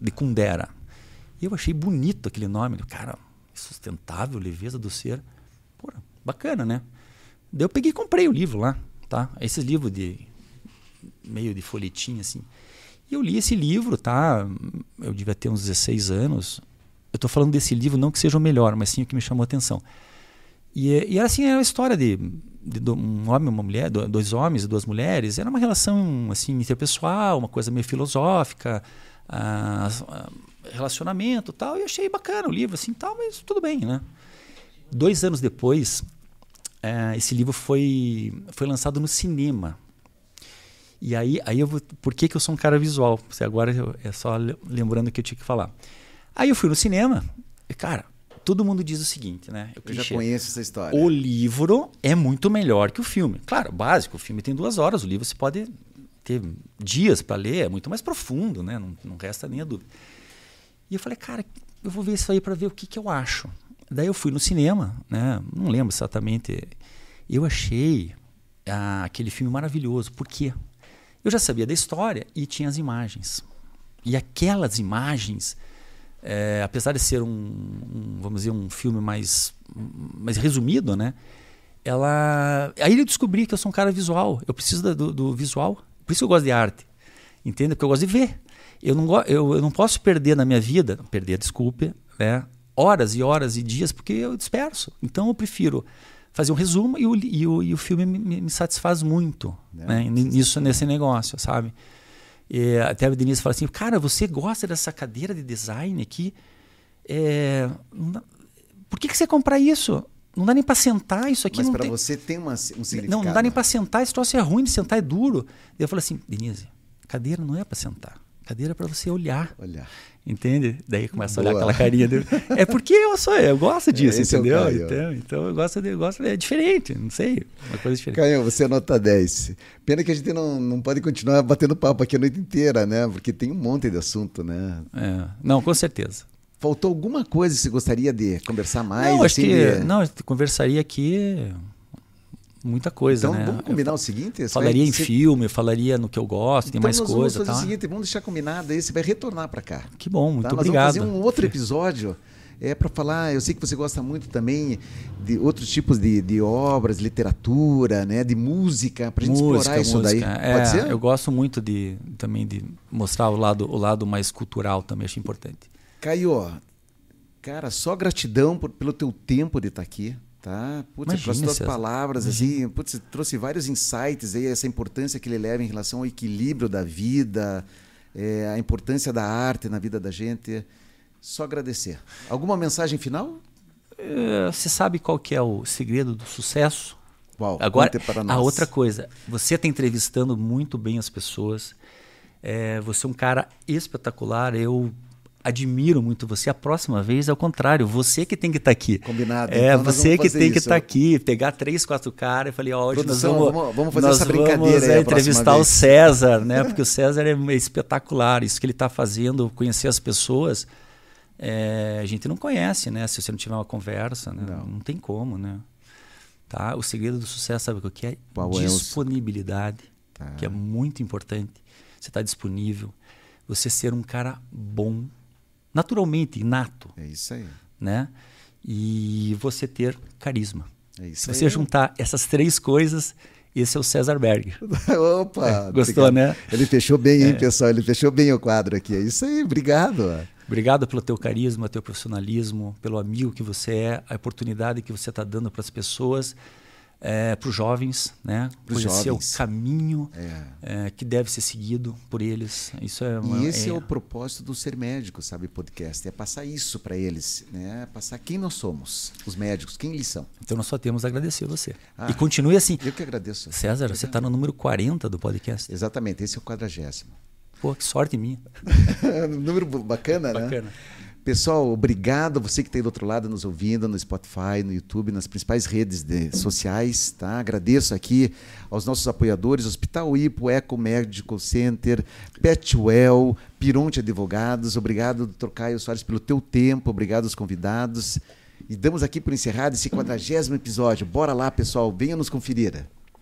de Kundera. E eu achei bonito aquele nome. Cara, sustentável, leveza do ser. Pô, bacana, né? Daí eu peguei e comprei o livro lá, tá? Esses livros de meio de folhetim assim. E eu li esse livro, tá? Eu devia ter uns 16 anos. Eu estou falando desse livro não que seja o melhor, mas sim o que me chamou a atenção. E, e era assim, era a história de, de, um homem e uma mulher, dois homens e duas mulheres. Era uma relação assim interpessoal, uma coisa meio filosófica. Ah, relacionamento tal. E achei bacana o livro, assim, tal, mas tudo bem, né? Dois anos depois, é, esse livro foi, foi lançado no cinema. E aí, aí eu vou, por que, que eu sou um cara visual? Você agora eu, é só lembrando que eu tinha que falar. Aí eu fui no cinema e, cara, todo mundo diz o seguinte, né? Eu, eu já conheço essa história. O livro é muito melhor que o filme. Claro, básico, o filme tem duas horas, o livro você pode ter dias para ler, é muito mais profundo, né? Não, não resta nem a dúvida. E eu falei, cara, eu vou ver isso aí para ver o que, que eu acho. Daí eu fui no cinema, né? Não lembro exatamente. Eu achei ah, aquele filme maravilhoso. Por quê? Eu já sabia da história e tinha as imagens. E aquelas imagens, é, apesar de ser um, um, vamos dizer, um filme mais, mais resumido, né? Ela, aí eu descobri que eu sou um cara visual. Eu preciso do, do visual. Por isso eu gosto de arte. Entende? Porque eu gosto de ver eu não, eu, eu não posso perder na minha vida, perder, desculpe, né, horas e horas e dias, porque eu disperso. Então eu prefiro fazer um resumo e o, e o, e o filme me, me satisfaz muito é, né, nisso, nesse negócio, sabe? E até a Denise fala assim, cara, você gosta dessa cadeira de design aqui? É, por que, que você comprar isso? Não dá nem para sentar isso aqui. Mas para tem... você tem uma, um significado. Não, não dá nem para sentar, esse troço é ruim de sentar, é duro. Eu falo assim, Denise, cadeira não é para sentar. Cadeira para você olhar. Olhar. Entende? Daí começa a olhar aquela carinha dele. É porque eu sou, eu gosto disso, é, entendeu? É então, então eu gosto de, eu gosto de, é diferente, não sei, uma coisa diferente. Caio, você é nota 10. Pena que a gente não, não pode continuar batendo papo aqui a noite inteira, né? Porque tem um monte de assunto, né? É. Não, com certeza. Faltou alguma coisa que você gostaria de conversar mais? Não, acho assim, que de... não, conversaria aqui muita coisa, então, né? vamos combinar eu, o seguinte? Falaria em filme, falaria no que eu gosto, então, tem mais coisa. Vamos fazer tá? o seguinte, vamos deixar combinado aí, você vai retornar para cá. Que bom, muito tá? obrigado. vamos fazer um outro episódio é para falar. Eu sei que você gosta muito também de outros tipos de, de obras, literatura, né, de música, para gente música, explorar isso música. daí. É, Pode ser? Eu gosto muito de também de mostrar o lado, o lado mais cultural também acho importante. Caio, cara, só gratidão por, pelo teu tempo de estar aqui. Tá? Putz, Imagina, pelas tuas palavras, assim, putz, trouxe vários insights aí, essa importância que ele leva em relação ao equilíbrio da vida, é, a importância da arte na vida da gente. Só agradecer. Alguma mensagem final? É, você sabe qual que é o segredo do sucesso? Qual? Agora, a outra coisa, você está entrevistando muito bem as pessoas. É, você é um cara espetacular. Eu admiro muito você. A próxima vez é o contrário, você que tem que estar tá aqui. Combinado. É, então você que tem isso. que estar tá aqui, pegar três, quatro caras e falei, ó, hoje Produção, nós vamos, vamos fazer essa brincadeira vamos, é, entrevistar o César, né? Porque o César é espetacular, isso que ele está fazendo, conhecer as pessoas. É, a gente não conhece, né? Se você não tiver uma conversa, né? não. não tem como, né? Tá? O segredo do sucesso, sabe o que é? Qual Disponibilidade, é tá. que é muito importante. Você está disponível. Você ser um cara bom naturalmente, inato. É isso aí. Né? E você ter carisma. É isso Se você juntar essas três coisas, esse é o César Berger. Opa! É, gostou, obrigado. né? Ele fechou bem, hein, é. pessoal? Ele fechou bem o quadro aqui. É isso aí, obrigado. Obrigado pelo teu carisma, teu profissionalismo, pelo amigo que você é, a oportunidade que você está dando para as pessoas. É, para os jovens, né? Pros Conhecer jovens. o caminho É. é, que deve ser seguido por eles. Isso é uma, E esse é, é- o propósito do Ser Médico, sabe, podcast. É passar isso para eles, né? Passar quem nós somos, os médicos, quem eles são. Então nós só temos a agradecer você. Ah. E continue assim. Eu que agradeço. César, você está no número 40 do podcast. Exatamente, esse é o quadragésimo. Pô, que sorte minha. Número bacana, né? Bacana. Pessoal, obrigado você que está aí do outro lado nos ouvindo no Spotify, no YouTube, nas principais redes de- sociais, tá? Agradeço aqui aos nossos apoiadores, Hospital Ipo, Eco Medical Center, Petwell, Pironte Advogados. Obrigado, Dr. Caio Soares, pelo teu tempo. Obrigado aos convidados. E damos aqui por encerrado esse quadragésimo episódio. Bora lá, pessoal. Venha nos conferir.